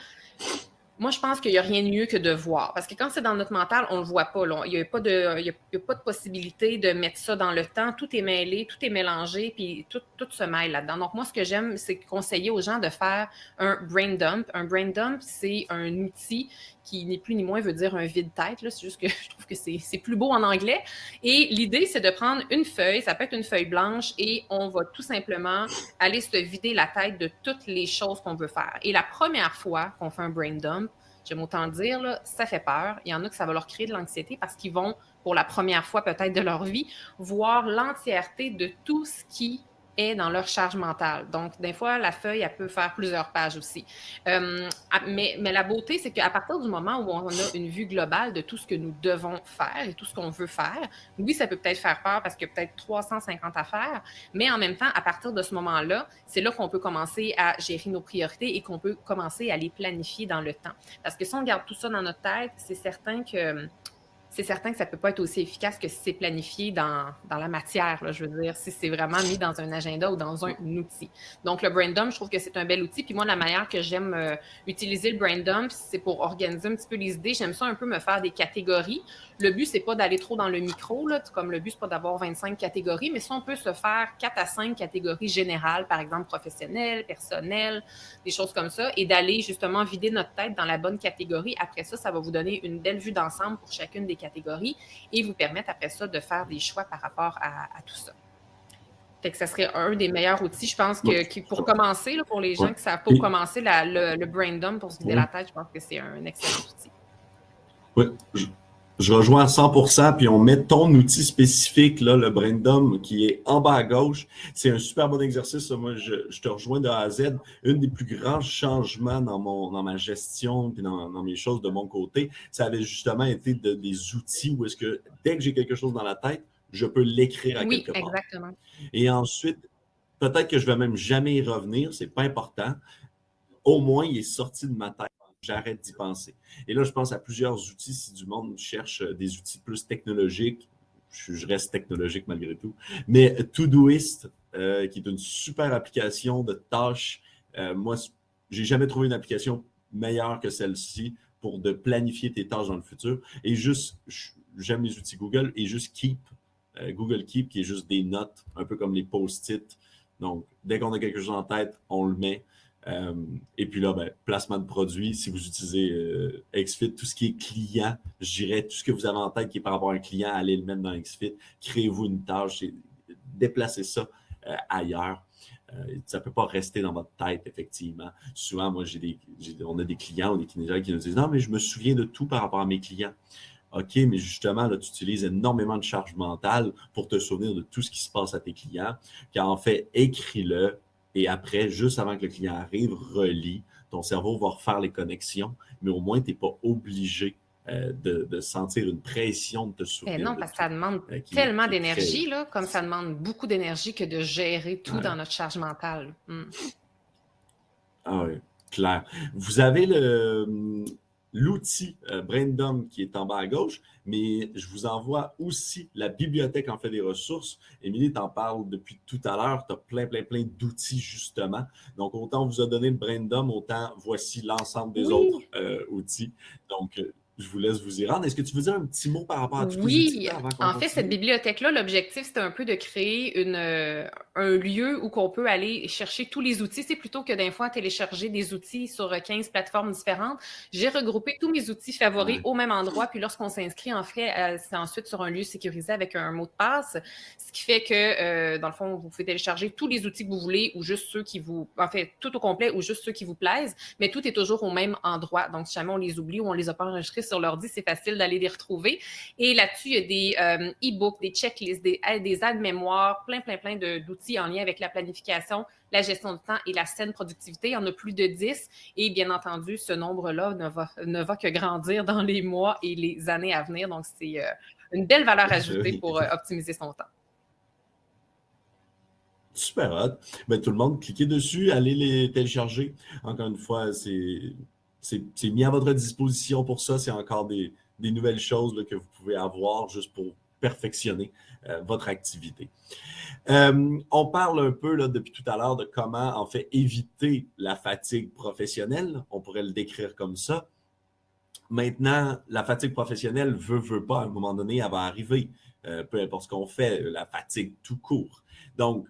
moi, je pense qu'il n'y a rien de mieux que de voir. Parce que quand c'est dans notre mental, on ne le voit pas. Il n'y a, pas de, pas de possibilité de mettre ça dans le temps. Tout est mêlé, tout est mélangé, puis tout, tout se mêle là-dedans. Donc, moi, ce que j'aime, c'est conseiller aux gens de faire un brain dump. Un brain dump, c'est un outil qui n'est plus ni moins veut dire un vide-tête. C'est juste que je trouve que c'est plus beau en anglais. Et l'idée, c'est de prendre une feuille, ça peut être une feuille blanche, et on va tout simplement aller se vider la tête de toutes les choses qu'on veut faire. Et la première fois qu'on fait un brain dump, j'aime autant dire, ça fait peur. Il y en a que ça va leur créer de l'anxiété parce qu'ils vont, pour la première fois peut-être de leur vie, voir l'entièreté de tout ce qui est dans leur charge mentale. Donc, des fois, la feuille, elle peut faire plusieurs pages aussi. Euh, mais, mais, la beauté, c'est qu'à partir du moment où on a une vue globale de tout ce que nous devons faire et tout ce qu'on veut faire, oui, ça peut peut-être faire peur parce qu'il y a peut-être 350 à faire, mais en même temps, à partir de ce moment-là, c'est là, qu'on peut commencer à gérer nos priorités et qu'on peut commencer à les planifier dans le temps. Parce que si on garde tout ça dans notre tête, c'est certain que c'est certain que ça ne peut pas être aussi efficace que si c'est planifié dans, la matière, là, je veux dire, si c'est vraiment mis dans un agenda ou dans un outil. Donc, le brain dump, je trouve que c'est un bel outil. Puis moi, la manière que j'aime euh, utiliser le brain dump, c'est pour organiser un petit peu les idées. J'aime ça un peu me faire des catégories. Le but, c'est pas d'aller trop dans le micro, là, comme le but, c'est pas d'avoir 25 catégories, mais si on peut se faire 4 à 5 catégories générales, par exemple professionnelles, personnelles, des choses comme ça, et d'aller justement vider notre tête dans la bonne catégorie. Après ça, ça va vous donner une belle vue d'ensemble pour chacune des catégories et vous permettre après ça de faire des choix par rapport à, tout ça. Fait que ça serait un des meilleurs outils, je pense, que, pour commencer, là, pour les gens qui savent pas commencer le, le, brain dump pour se vider la tête, je pense que c'est un excellent outil. Oui, Je rejoins à 100%, puis on met ton outil spécifique, là, le Brandom, qui est en bas à gauche. C'est un super bon exercice. Moi, je, te rejoins de A à Z. Une des plus grands changements dans, mon, dans ma gestion et dans, mes choses de mon côté, ça avait justement été des outils où est-ce que dès que j'ai quelque chose dans la tête, je peux l'écrire à oui, quelque part. exactement. Et ensuite, peut-être que je vais même jamais y revenir, c'est pas important. Au moins, il est sorti de ma tête j'arrête d'y penser. Et là, je pense à plusieurs outils. Si du monde cherche euh, des outils plus technologiques, je, reste technologique malgré tout, mais Todoist, euh, qui est une super application de tâches. Euh, moi, j'ai jamais trouvé une application meilleure que celle-ci pour de planifier tes tâches dans le futur. Et juste, j'aime les outils Google et juste Keep, euh, Google Keep, qui est juste des notes, un peu comme les post-it. Donc, dès qu'on a quelque chose en tête, on le met. Euh, et puis là, ben, placement de produits, si vous utilisez euh, XFIT, tout ce qui est client, je dirais, tout ce que vous avez en tête qui est par rapport à un client, allez le mettre dans XFIT, créez-vous une tâche, déplacez ça euh, ailleurs. ça ne peut pas rester dans votre tête, effectivement. Souvent, moi, on a des clients ou des kinésiologues qui nous disent Non, mais je me souviens de tout par rapport à mes clients. OK, mais justement, là, tu utilises énormément de charge mentale pour te souvenir de tout ce qui se passe à tes clients. Car en fait, écris-le, et après, juste avant que le client arrive, relis. Ton cerveau va refaire les connexions, mais au moins, tu n'es pas obligé euh, de, sentir une pression de te souvenir. non, parce que ça demande euh, tellement d'énergie, comme ça demande beaucoup d'énergie que de gérer tout dans notre charge mentale. Hmm. Ah oui, clair. Vous avez le, l'outil euh, Braindom qui est en bas à gauche, mais je vous envoie aussi la bibliothèque en fait des ressources. Émilie t'en parle depuis tout à l'heure. Tu as plein, plein, plein d'outils justement. Donc, autant on vous a donné le Braindom, autant voici l'ensemble des autres euh, outils. Donc, euh, je vous laisse vous y rendre. Est-ce que tu veux dire un petit mot par rapport à tout Oui, en fait, cette bibliothèque-là, l'objectif, c'était un peu de créer une, euh, un lieu où on peut aller chercher tous les outils. C'est plutôt que d'un fois télécharger des outils sur 15 plateformes différentes. J'ai regroupé tous mes outils favoris au même endroit. Puis lorsqu'on s'inscrit, en fait, euh, c'est ensuite sur un lieu sécurisé avec un mot de passe. Ce qui fait que, euh, dans le fond, vous pouvez télécharger tous les outils que vous voulez ou juste ceux qui vous, en fait, tout au complet ou juste ceux qui vous plaisent. Mais tout est toujours au même endroit. Donc, si jamais on les oublie ou on les a pas enregistrés sur l'ordi, c'est facile d'aller les retrouver. Et là-dessus, il y a des euh, e-books, des checklists, des, des aides-mémoires, plein, plein, plein d'outils en lien avec la planification, la gestion du temps et la saine productivité. Il y en a plus de 10 et bien entendu, ce nombre-là ne va, ne va que grandir dans les mois et les années à venir. Donc, c'est euh, une belle valeur ajoutée pour euh, optimiser son temps. Super hot. Ben, tout le monde, cliquez dessus, allez les télécharger. Encore une fois, c'est c'est mis à votre disposition pour ça. C'est encore des, nouvelles choses que vous pouvez avoir juste pour perfectionner euh, votre activité. Euh, on parle un peu depuis tout à l'heure de comment en fait éviter la fatigue professionnelle. On pourrait le décrire comme ça. Maintenant, la fatigue professionnelle veut, veut pas, à un moment donné, elle va arriver. Euh, peu importe ce qu'on fait, la fatigue tout court. Donc,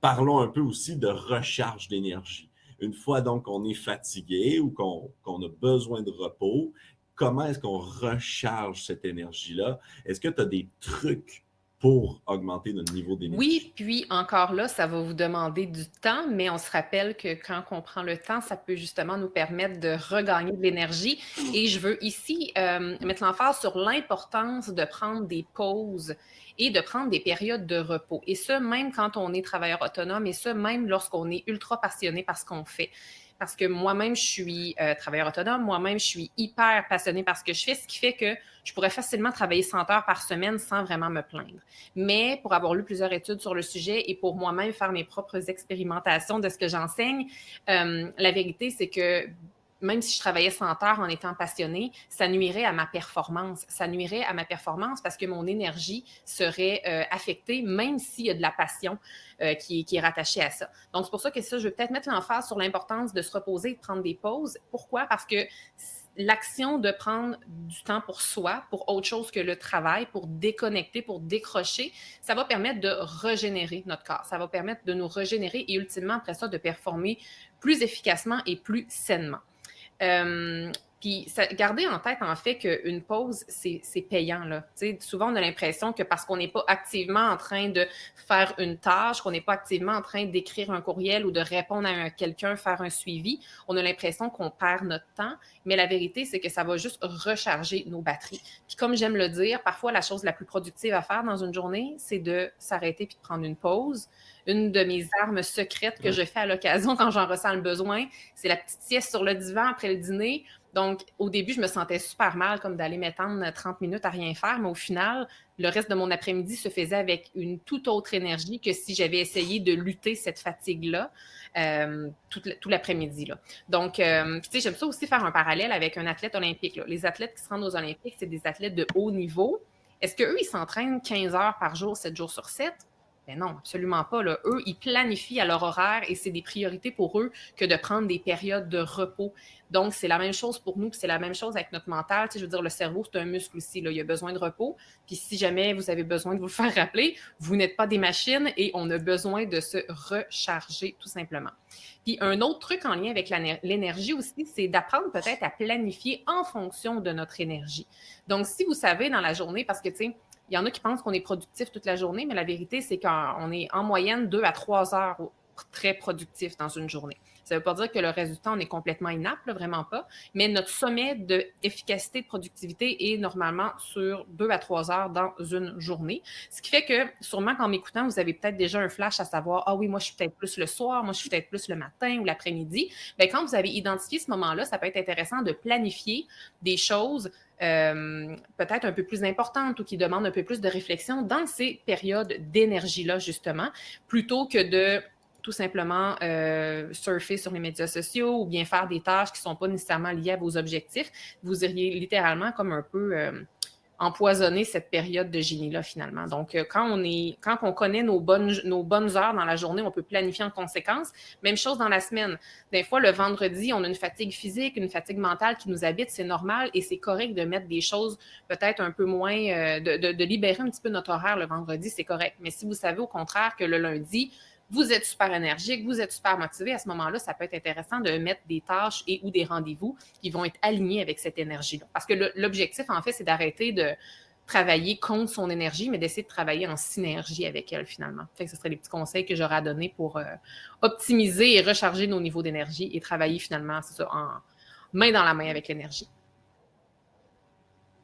parlons un peu aussi de recharge d'énergie. Une fois donc qu'on est fatigué ou qu'on a besoin de repos, comment est-ce qu'on recharge cette énergie-là? Est-ce que tu as des trucs pour augmenter notre niveau d'énergie? Oui, puis encore là, ça va vous demander du temps, mais on se rappelle que quand on prend le temps, ça peut justement nous permettre de regagner de l'énergie. Et je veux ici euh, mettre l'emphase sur l'importance de prendre des pauses et de prendre des périodes de repos. Et ce, même quand on est travailleur autonome et ce, même lorsqu'on est ultra passionné par ce qu'on fait. Parce que moi-même, je suis euh, travailleur autonome, moi-même, je suis hyper passionné par ce que je fais, ce qui fait que je pourrais facilement travailler 100 heures par semaine sans vraiment me plaindre. Mais pour avoir lu plusieurs études sur le sujet et pour moi-même faire mes propres expérimentations de ce que j'enseigne, euh, la vérité, c'est que même si je travaillais 100 heures en étant passionnée, ça nuirait à ma performance. Ça nuirait à ma performance parce que mon énergie serait euh, affectée, même s'il y a de la passion euh, qui, est rattachée à ça. Donc, c'est pour ça que ça, je vais peut-être mettre l'emphase sur l'importance de se reposer, de prendre des pauses. Pourquoi? Parce que l'action de prendre du temps pour soi, pour autre chose que le travail, pour déconnecter, pour décrocher, ça va permettre de régénérer notre corps. Ça va permettre de nous régénérer et ultimement, après ça, de performer plus efficacement et plus sainement. Euh, Puis ça, gardez en tête, en fait, qu'une pause, c'est payant. Là. souvent, on a l'impression que parce qu'on n'est pas activement en train de faire une tâche, qu'on n'est pas activement en train d'écrire un courriel ou de répondre à quelqu'un, faire un suivi, on a l'impression qu'on perd notre temps. Mais la vérité, c'est que ça va juste recharger nos batteries. Puis comme j'aime le dire, parfois, la chose la plus productive à faire dans une journée, c'est de s'arrêter puis de prendre une pause une de mes armes secrètes que je fais à l'occasion quand j'en ressens le besoin. C'est la petite sieste sur le divan après le dîner. Donc, au début, je me sentais super mal, comme d'aller m'étendre 30 minutes à rien faire, mais au final, le reste de mon après-midi se faisait avec une toute autre énergie que si j'avais essayé de lutter cette fatigue-là euh, tout, l'après-midi. Donc, euh, tu sais, j'aime ça aussi faire un parallèle avec un athlète olympique. Les athlètes qui se rendent aux Olympiques, c'est des athlètes de haut niveau. Est-ce qu'eux, ils s'entraînent 15 heures par jour, 7 jours sur 7? Ben non, absolument pas. Eux, ils planifient à leur horaire et c'est des priorités pour eux que de prendre des périodes de repos. Donc, c'est la même chose pour nous, puis c'est la même chose avec notre mental. Tu sais, je veux dire, le cerveau, c'est un muscle aussi. Il a besoin de repos. Puis si jamais vous avez besoin de vous le faire rappeler, vous n'êtes pas des machines et on a besoin de se recharger tout simplement. Puis un autre truc en lien avec l'énergie aussi, c'est d'apprendre peut-être à planifier en fonction de notre énergie. Donc, si vous savez dans la journée, parce que, tu sais, il y en a qui pensent qu'on est productif toute la journée, mais la vérité, c'est qu'on est en moyenne deux à trois heures très productif dans une journée. Ça ne veut pas dire que le résultat, on est complètement inapte, vraiment pas, mais notre sommet d'efficacité, de, de productivité est normalement sur deux à trois heures dans une journée. Ce qui fait que, sûrement qu'en m'écoutant, vous avez peut-être déjà un flash à savoir, ah oui, moi, je suis peut-être plus le soir, moi, je suis peut-être plus le matin ou l'après-midi. Bien, quand vous avez identifié ce moment-là, ça peut être intéressant de planifier des choses euh, peut-être un peu plus importantes ou qui demandent un peu plus de réflexion dans ces périodes d'énergie-là, justement, plutôt que de tout simplement euh, surfer sur les médias sociaux ou bien faire des tâches qui ne sont pas nécessairement liées à vos objectifs. Vous iriez littéralement comme un peu euh, empoisonner cette période de génie-là, finalement. Donc, euh, quand on est, quand on connaît nos bonnes, nos bonnes heures dans la journée, on peut planifier en conséquence. Même chose dans la semaine. Des fois, le vendredi, on a une fatigue physique, une fatigue mentale qui nous habite, c'est normal et c'est correct de mettre des choses peut-être un peu moins, de, de libérer un petit peu notre horaire le vendredi, c'est correct. Mais si vous savez au contraire que le lundi, vous êtes super énergique, vous êtes super motivé, à ce moment-là, ça peut être intéressant de mettre des tâches et ou des rendez-vous qui vont être alignés avec cette énergie-là. Parce que l'objectif, en fait, c'est d'arrêter de travailler contre son énergie, mais d'essayer de travailler en synergie avec elle, finalement. Fait ce seraient les petits conseils que j'aurais à donner pour euh, optimiser et recharger nos niveaux d'énergie et travailler finalement, en main dans la main avec l'énergie.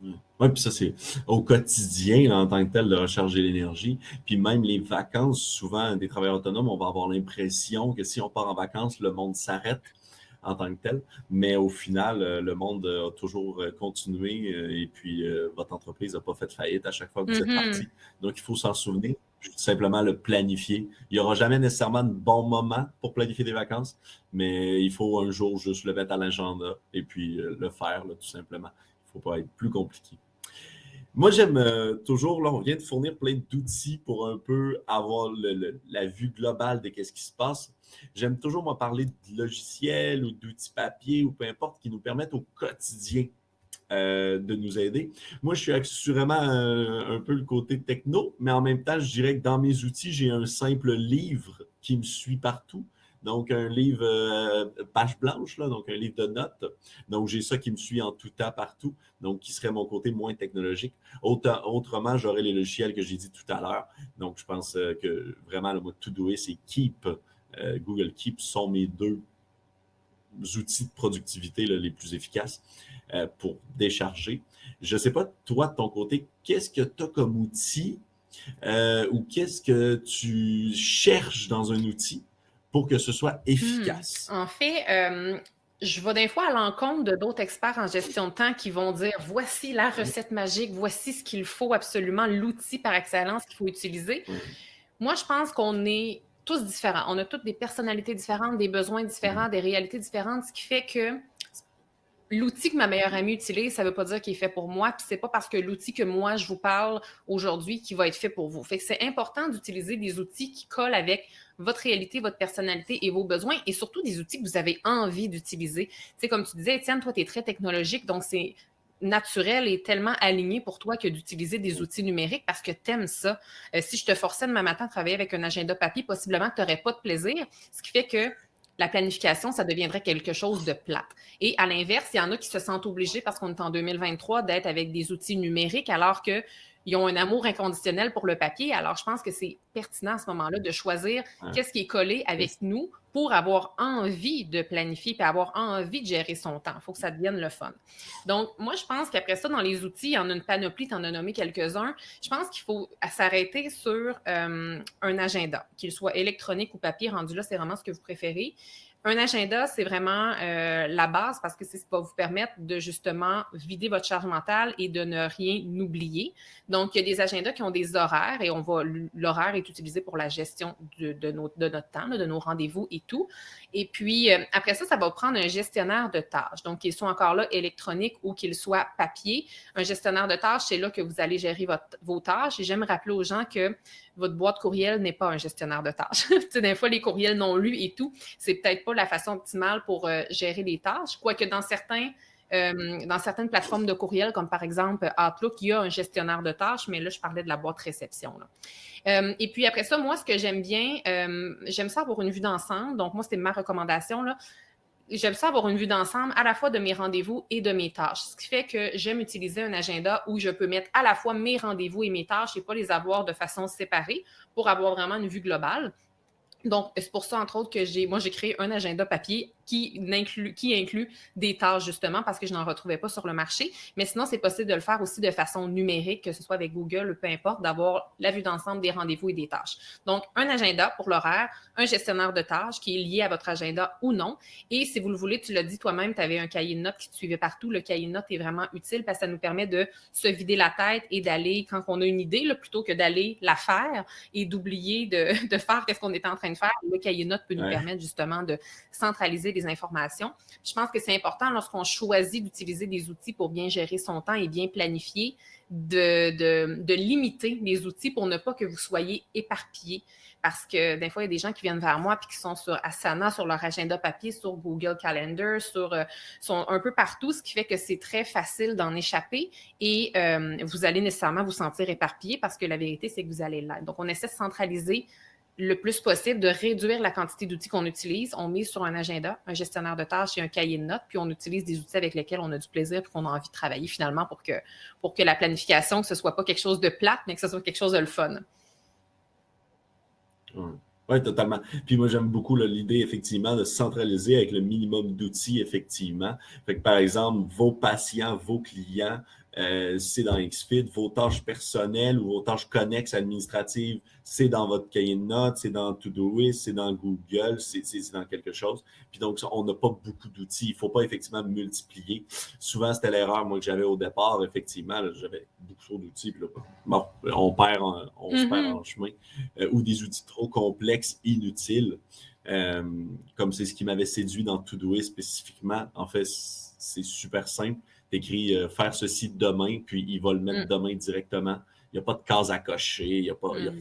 Oui, puis ça, c'est au quotidien, en tant que tel, de recharger l'énergie. Puis même les vacances, souvent, des travailleurs autonomes, on va avoir l'impression que si on part en vacances, le monde s'arrête en tant que tel. Mais au final, euh, le monde a toujours euh, continué euh, et puis votre entreprise n'a pas fait faillite à chaque fois que vous êtes mm-hmm. parti. Donc, il faut s'en souvenir, simplement le planifier. Il n'y aura jamais nécessairement de bon moment pour planifier des vacances, mais il faut un jour juste le mettre à l'agenda et puis le faire, tout simplement. Faut pas être plus compliqué. Moi, j'aime euh, toujours, là, on vient de fournir plein d'outils pour un peu avoir la vue globale de ce qui se passe. J'aime toujours, moi, parler de logiciels ou d'outils papier ou peu importe qui nous permettent au quotidien euh, de nous aider. Moi, je suis assurément un peu le côté techno, mais en même temps, je dirais que dans mes outils, j'ai un simple livre qui me suit partout. Donc, un livre euh, page blanche, là, donc un livre de notes. Donc, j'ai ça qui me suit en tout temps partout, donc qui serait mon côté moins technologique. autrement, j'aurais les logiciels que j'ai dit tout à l'heure. Donc, je pense euh, que vraiment, le mot Todoist et Keep, euh, Google Keep sont mes deux outils de productivité les plus efficaces pour décharger. Je ne sais pas, toi, de ton côté, qu'est-ce que tu as comme outil ou qu'est-ce que tu cherches dans un outil pour que ce soit hmm. efficace? En fait, euh, je vais des fois à l'encontre de d'autres experts en gestion de temps qui vont dire voici la recette magique, voici ce qu'il faut absolument, l'outil par excellence qu'il faut utiliser. Moi, je pense qu'on est tous différents. On a toutes des personnalités différentes, des besoins différents, des réalités différentes, ce qui fait que l'outil que ma meilleure amie utilise, ça ne veut pas dire qu'il est fait pour moi, puis c'est pas parce que l'outil que moi je vous parle aujourd'hui qui va être fait pour vous. Fait que c'est important d'utiliser des outils qui collent avec votre réalité, votre personnalité et vos besoins, et surtout des outils que vous avez envie d'utiliser. Tu sais, comme tu disais, Étienne, toi, tu es très technologique, donc c'est naturel et tellement aligné pour toi que d'utiliser des outils numériques parce que tu aimes ça. Euh, si je te forçais demain matin à travailler avec un agenda papier, possiblement que tu n'aurais pas de plaisir, ce qui fait que la planification, ça deviendrait quelque chose de plate. Et à l'inverse, il y en a qui se sentent obligés parce qu'on est en 2023 d'être avec des outils numériques alors que ils ont un amour inconditionnel pour le papier. Alors, je pense que c'est pertinent à ce moment-là de choisir qu'est-ce qui est collé avec nous pour avoir envie de planifier et avoir envie de gérer son temps. Il faut que ça devienne le fun. Donc, moi, je pense qu'après ça, dans les outils, il y en a une panoplie, tu en as nommé quelques-uns. Je pense qu'il faut s'arrêter sur euh, un agenda, qu'il soit électronique ou papier. Rendu là, c'est vraiment ce que vous préférez. Un agenda, c'est vraiment euh, la base parce que c'est ce qui va vous permettre de justement vider votre charge mentale et de ne rien oublier. Donc, il y a des agendas qui ont des horaires et on va l'horaire est utilisé pour la gestion de, notre temps, de nos rendez-vous et tout. Et puis, euh, après ça, ça va prendre un gestionnaire de tâches. Donc, qu'ils soient encore là électronique ou qu'ils soient papier. Un gestionnaire de tâches, c'est là que vous allez gérer votre, vos tâches. Et j'aime rappeler aux gens que votre boîte courriel n'est pas un gestionnaire de tâches. des fois, les courriels non lus et tout, c'est peut-être pas la façon optimale pour euh, gérer les tâches. Quoique dans certains, euh, dans certaines plateformes de courriel, comme par exemple Outlook, il y a un gestionnaire de tâches, mais là, je parlais de la boîte réception. Euh, et puis après ça, moi, ce que j'aime bien, j'aime ça avoir une vue d'ensemble. Donc, moi, c'était ma recommandation. J'aime ça avoir une vue d'ensemble à la fois de mes rendez-vous et de mes tâches. Ce qui fait que j'aime utiliser un agenda où je peux mettre à la fois mes rendez-vous et mes tâches et pas les avoir de façon séparée pour avoir vraiment une vue globale. Donc, c'est pour ça, entre autres, que j'ai, moi, j'ai créé un agenda papier qui inclut, qui inclut des tâches, justement, parce que je n'en retrouvais pas sur le marché. Mais sinon, c'est possible de le faire aussi de façon numérique, que ce soit avec Google ou peu importe, d'avoir la vue d'ensemble des rendez-vous et des tâches. Donc, un agenda pour l'horaire, un gestionnaire de tâches qui est lié à votre agenda ou non. Et si vous le voulez, tu l'as dit toi-même, tu avais un cahier de notes qui te suivait partout. Le cahier de notes est vraiment utile parce que ça nous permet de se vider la tête et d'aller, quand on a une idée, là, plutôt que d'aller la faire et d'oublier de, de faire ce qu'on est en train de faire. Le cahier de notes peut nous permettre justement de centraliser informations. Je pense que c'est important lorsqu'on choisit d'utiliser des outils pour bien gérer son temps et bien planifier, de, limiter les outils pour ne pas que vous soyez éparpillés. Parce que des fois, il y a des gens qui viennent vers moi et qui sont sur Asana, sur leur agenda papier, sur Google Calendar, sur euh, sont un peu partout, ce qui fait que c'est très facile d'en échapper et euh, vous allez nécessairement vous sentir éparpillé parce que la vérité, c'est que vous allez là. Donc, on essaie de centraliser le plus possible de réduire la quantité d'outils qu'on utilise. On mise sur un agenda, un gestionnaire de tâches et un cahier de notes, puis on utilise des outils avec lesquels on a du plaisir et qu'on a envie de travailler finalement pour que, la planification, que ce soit pas quelque chose de plate, mais que ce soit quelque chose de le fun. Oui, totalement. Puis moi, j'aime beaucoup l'idée, effectivement, de centraliser avec le minimum d'outils, effectivement. Par exemple, vos patients, vos clients, euh, c'est dans XFIT. Vos tâches personnelles ou vos tâches connexes administratives, c'est dans votre cahier de notes, c'est dans Todoist, c'est dans Google, c'est dans quelque chose. Puis donc, on n'a pas beaucoup d'outils. Il ne faut pas effectivement multiplier. Souvent, c'était l'erreur, moi, que j'avais au départ. Effectivement, j'avais beaucoup trop d'outils. Bon, on perd on se perd mm-hmm. en chemin. Euh, ou des outils trop complexes, inutiles. Euh, comme c'est ce qui m'avait séduit dans Todoist spécifiquement. En fait, c'est super simple écrit euh, faire ceci demain, puis il va le mettre mm. demain directement. Il n'y a pas de case à cocher, il n'y a pas mm. rien.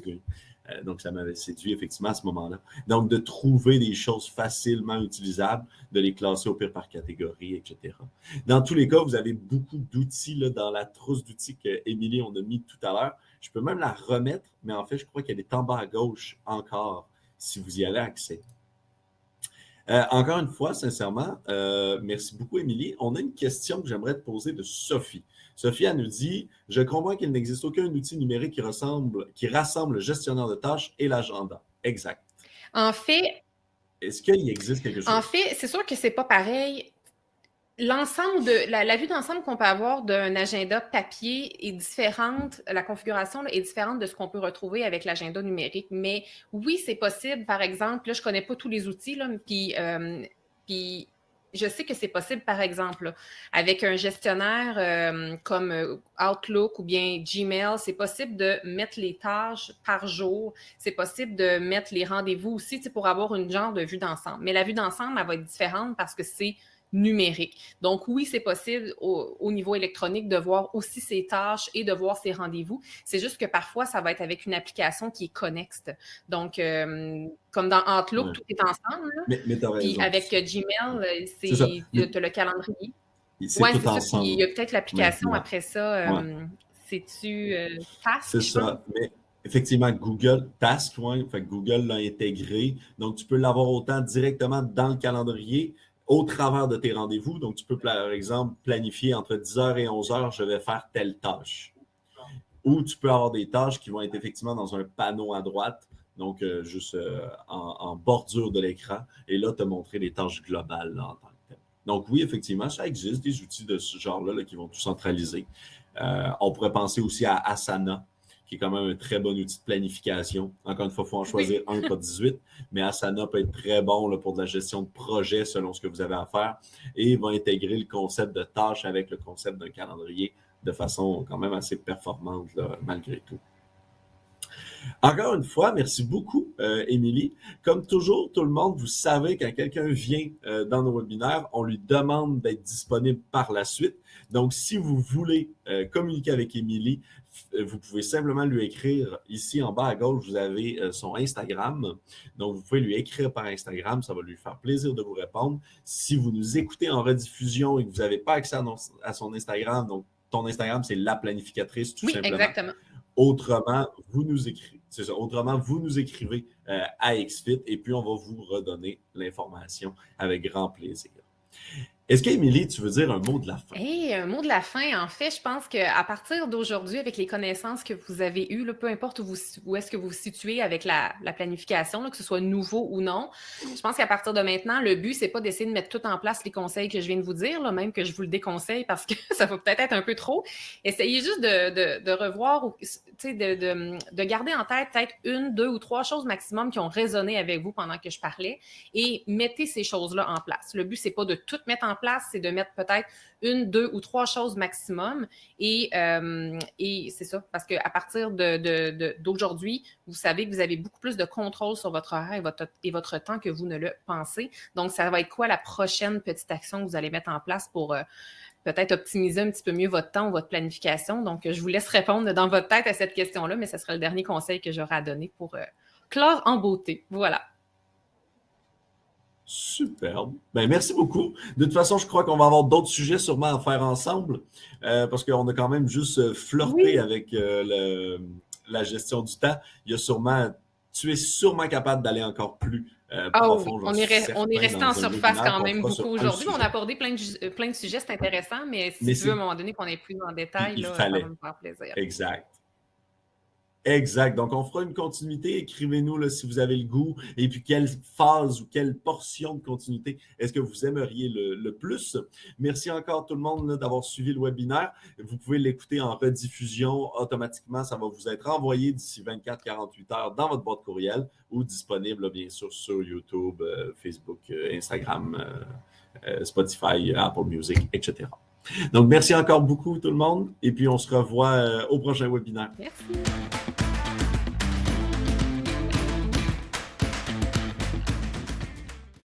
Euh, donc, ça m'avait séduit effectivement à ce moment-là. Donc, de trouver des choses facilement utilisables, de les classer au pire par catégorie, etc. Dans tous les cas, vous avez beaucoup d'outils dans la trousse d'outils qu'Émilie, on a mis tout à l'heure. Je peux même la remettre, mais en fait, je crois qu'elle est en bas à gauche encore, si vous y avez accès. Euh, encore une fois, sincèrement, euh, merci beaucoup, Émilie. On a une question que j'aimerais te poser de Sophie. Sophie, elle nous dit Je comprends qu'il n'existe aucun outil numérique qui, ressemble, qui rassemble le gestionnaire de tâches et l'agenda. Exact. En fait. Est-ce qu'il existe quelque chose? En fait, c'est sûr que ce n'est pas pareil l'ensemble de la, vue d'ensemble qu'on peut avoir d'un agenda papier est différente, la configuration est différente de ce qu'on peut retrouver avec l'agenda numérique. Mais oui, c'est possible. Par exemple, là, je connais pas tous les outils, là, puis, euh, puis je sais que c'est possible, par exemple, avec un gestionnaire euh, comme euh, Outlook ou bien Gmail, c'est possible de mettre les tâches par jour. C'est possible de mettre les rendez-vous aussi pour avoir une genre de vue d'ensemble. Mais la vue d'ensemble, elle va être différente parce que c'est numérique. Donc oui, c'est possible au, niveau électronique de voir aussi ses tâches et de voir ses rendez-vous. C'est juste que parfois, ça va être avec une application qui est connexe. Donc, euh, comme dans Outlook, tout est ensemble. Mais, mais Puis avec Gmail, euh, c'est le calendrier. Oui, c'est ça. il y a peut-être l'application après ça. Euh, c'est-tu C'est ça. Mais Effectivement, Google Task, fait Google l'a intégré. Donc, tu peux l'avoir autant directement dans le calendrier au travers de tes rendez-vous. Donc, tu peux, par exemple, planifier entre 10h et 11h, je vais faire telle tâche. Ou tu peux avoir des tâches qui vont être effectivement dans un panneau à droite, donc euh, juste euh, en, bordure de l'écran. Et là, te montrer les tâches globales en tant que Donc, oui, effectivement, ça existe des outils de ce genre-là qui vont tout centraliser. Euh, on pourrait penser aussi à Asana, qui est quand même un très bon outil de planification. Encore une fois, il faut en choisir un, pas 18, mais Asana peut être très bon pour de la gestion de projet selon ce que vous avez à faire et il va intégrer le concept de tâche avec le concept d'un calendrier de façon quand même assez performante malgré tout. Encore une fois, merci beaucoup, euh, Émilie. Comme toujours, tout le monde, vous savez, quand quelqu'un vient euh, dans nos webinaires, on lui demande d'être disponible par la suite. Donc, si vous voulez euh, communiquer avec Émilie, vous pouvez simplement lui écrire ici en bas à gauche, vous avez son Instagram. Donc, vous pouvez lui écrire par Instagram, ça va lui faire plaisir de vous répondre. Si vous nous écoutez en rediffusion et que vous n'avez pas accès à, son Instagram, donc ton Instagram, c'est la planificatrice, tout oui, simplement. Exactement. Autrement, vous nous écrivez. C'est ça. Autrement, vous nous écrivez euh, à XFIT et puis on va vous redonner l'information avec grand plaisir. Est-ce qu'Émilie, tu veux dire un mot de la fin? Hey, un mot de la fin, en fait, je pense qu'à partir d'aujourd'hui, avec les connaissances que vous avez eues, peu importe où, vous, où est-ce que vous vous situez avec la, planification, que ce soit nouveau ou non, je pense qu'à partir de maintenant, le but, c'est pas d'essayer de mettre tout en place les conseils que je viens de vous dire, même que je vous le déconseille parce que ça va peut-être être un peu trop. Essayez juste de, de, revoir, ou, de, de, de garder en tête peut-être une, deux ou trois choses maximum qui ont résonné avec vous pendant que je parlais et mettez ces choses-là en place. Le but, c'est pas de tout mettre en place, c'est de mettre peut-être une, deux ou trois choses maximum. Et, euh, c'est ça, parce qu'à partir d'aujourd'hui, vous savez que vous avez beaucoup plus de contrôle sur votre horaire et votre, et votre temps que vous ne le pensez. Donc, ça va être quoi la prochaine petite action que vous allez mettre en place pour euh, peut-être optimiser un petit peu mieux votre temps ou votre planification? Donc, je vous laisse répondre dans votre tête à cette question-là, mais ce sera le dernier conseil que j'aurai à donner pour euh, clore en beauté. Voilà. Superbe. Ben, merci beaucoup. De toute façon, je crois qu'on va avoir d'autres sujets sûrement à faire ensemble euh, parce qu'on a quand même juste euh, flirté avec euh, la gestion du temps. Il y a sûrement, tu es sûrement capable d'aller encore plus euh, profond. on, est, on est resté en surface quand même beaucoup aujourd'hui. On a abordé plein de, plein de sujets, c'est intéressant, mais si tu veux à un moment donné qu'on ait plus en détail, là, ça va me faire plaisir. Exact. Exact. Donc, on fera une continuité. Écrivez-nous si vous avez le goût. Et puis, quelle phase ou quelle portion de continuité est-ce que vous aimeriez le, plus? Merci encore tout le monde d'avoir suivi le webinaire. Vous pouvez l'écouter en rediffusion automatiquement. Ça va vous être envoyé d'ici 24-48 heures dans votre boîte courriel ou disponible, bien sûr, sur YouTube, euh, Facebook, euh, Instagram, euh, Spotify, Apple Music, etc. Donc, merci encore beaucoup tout le monde. Et puis, on se revoit au prochain webinaire. Merci.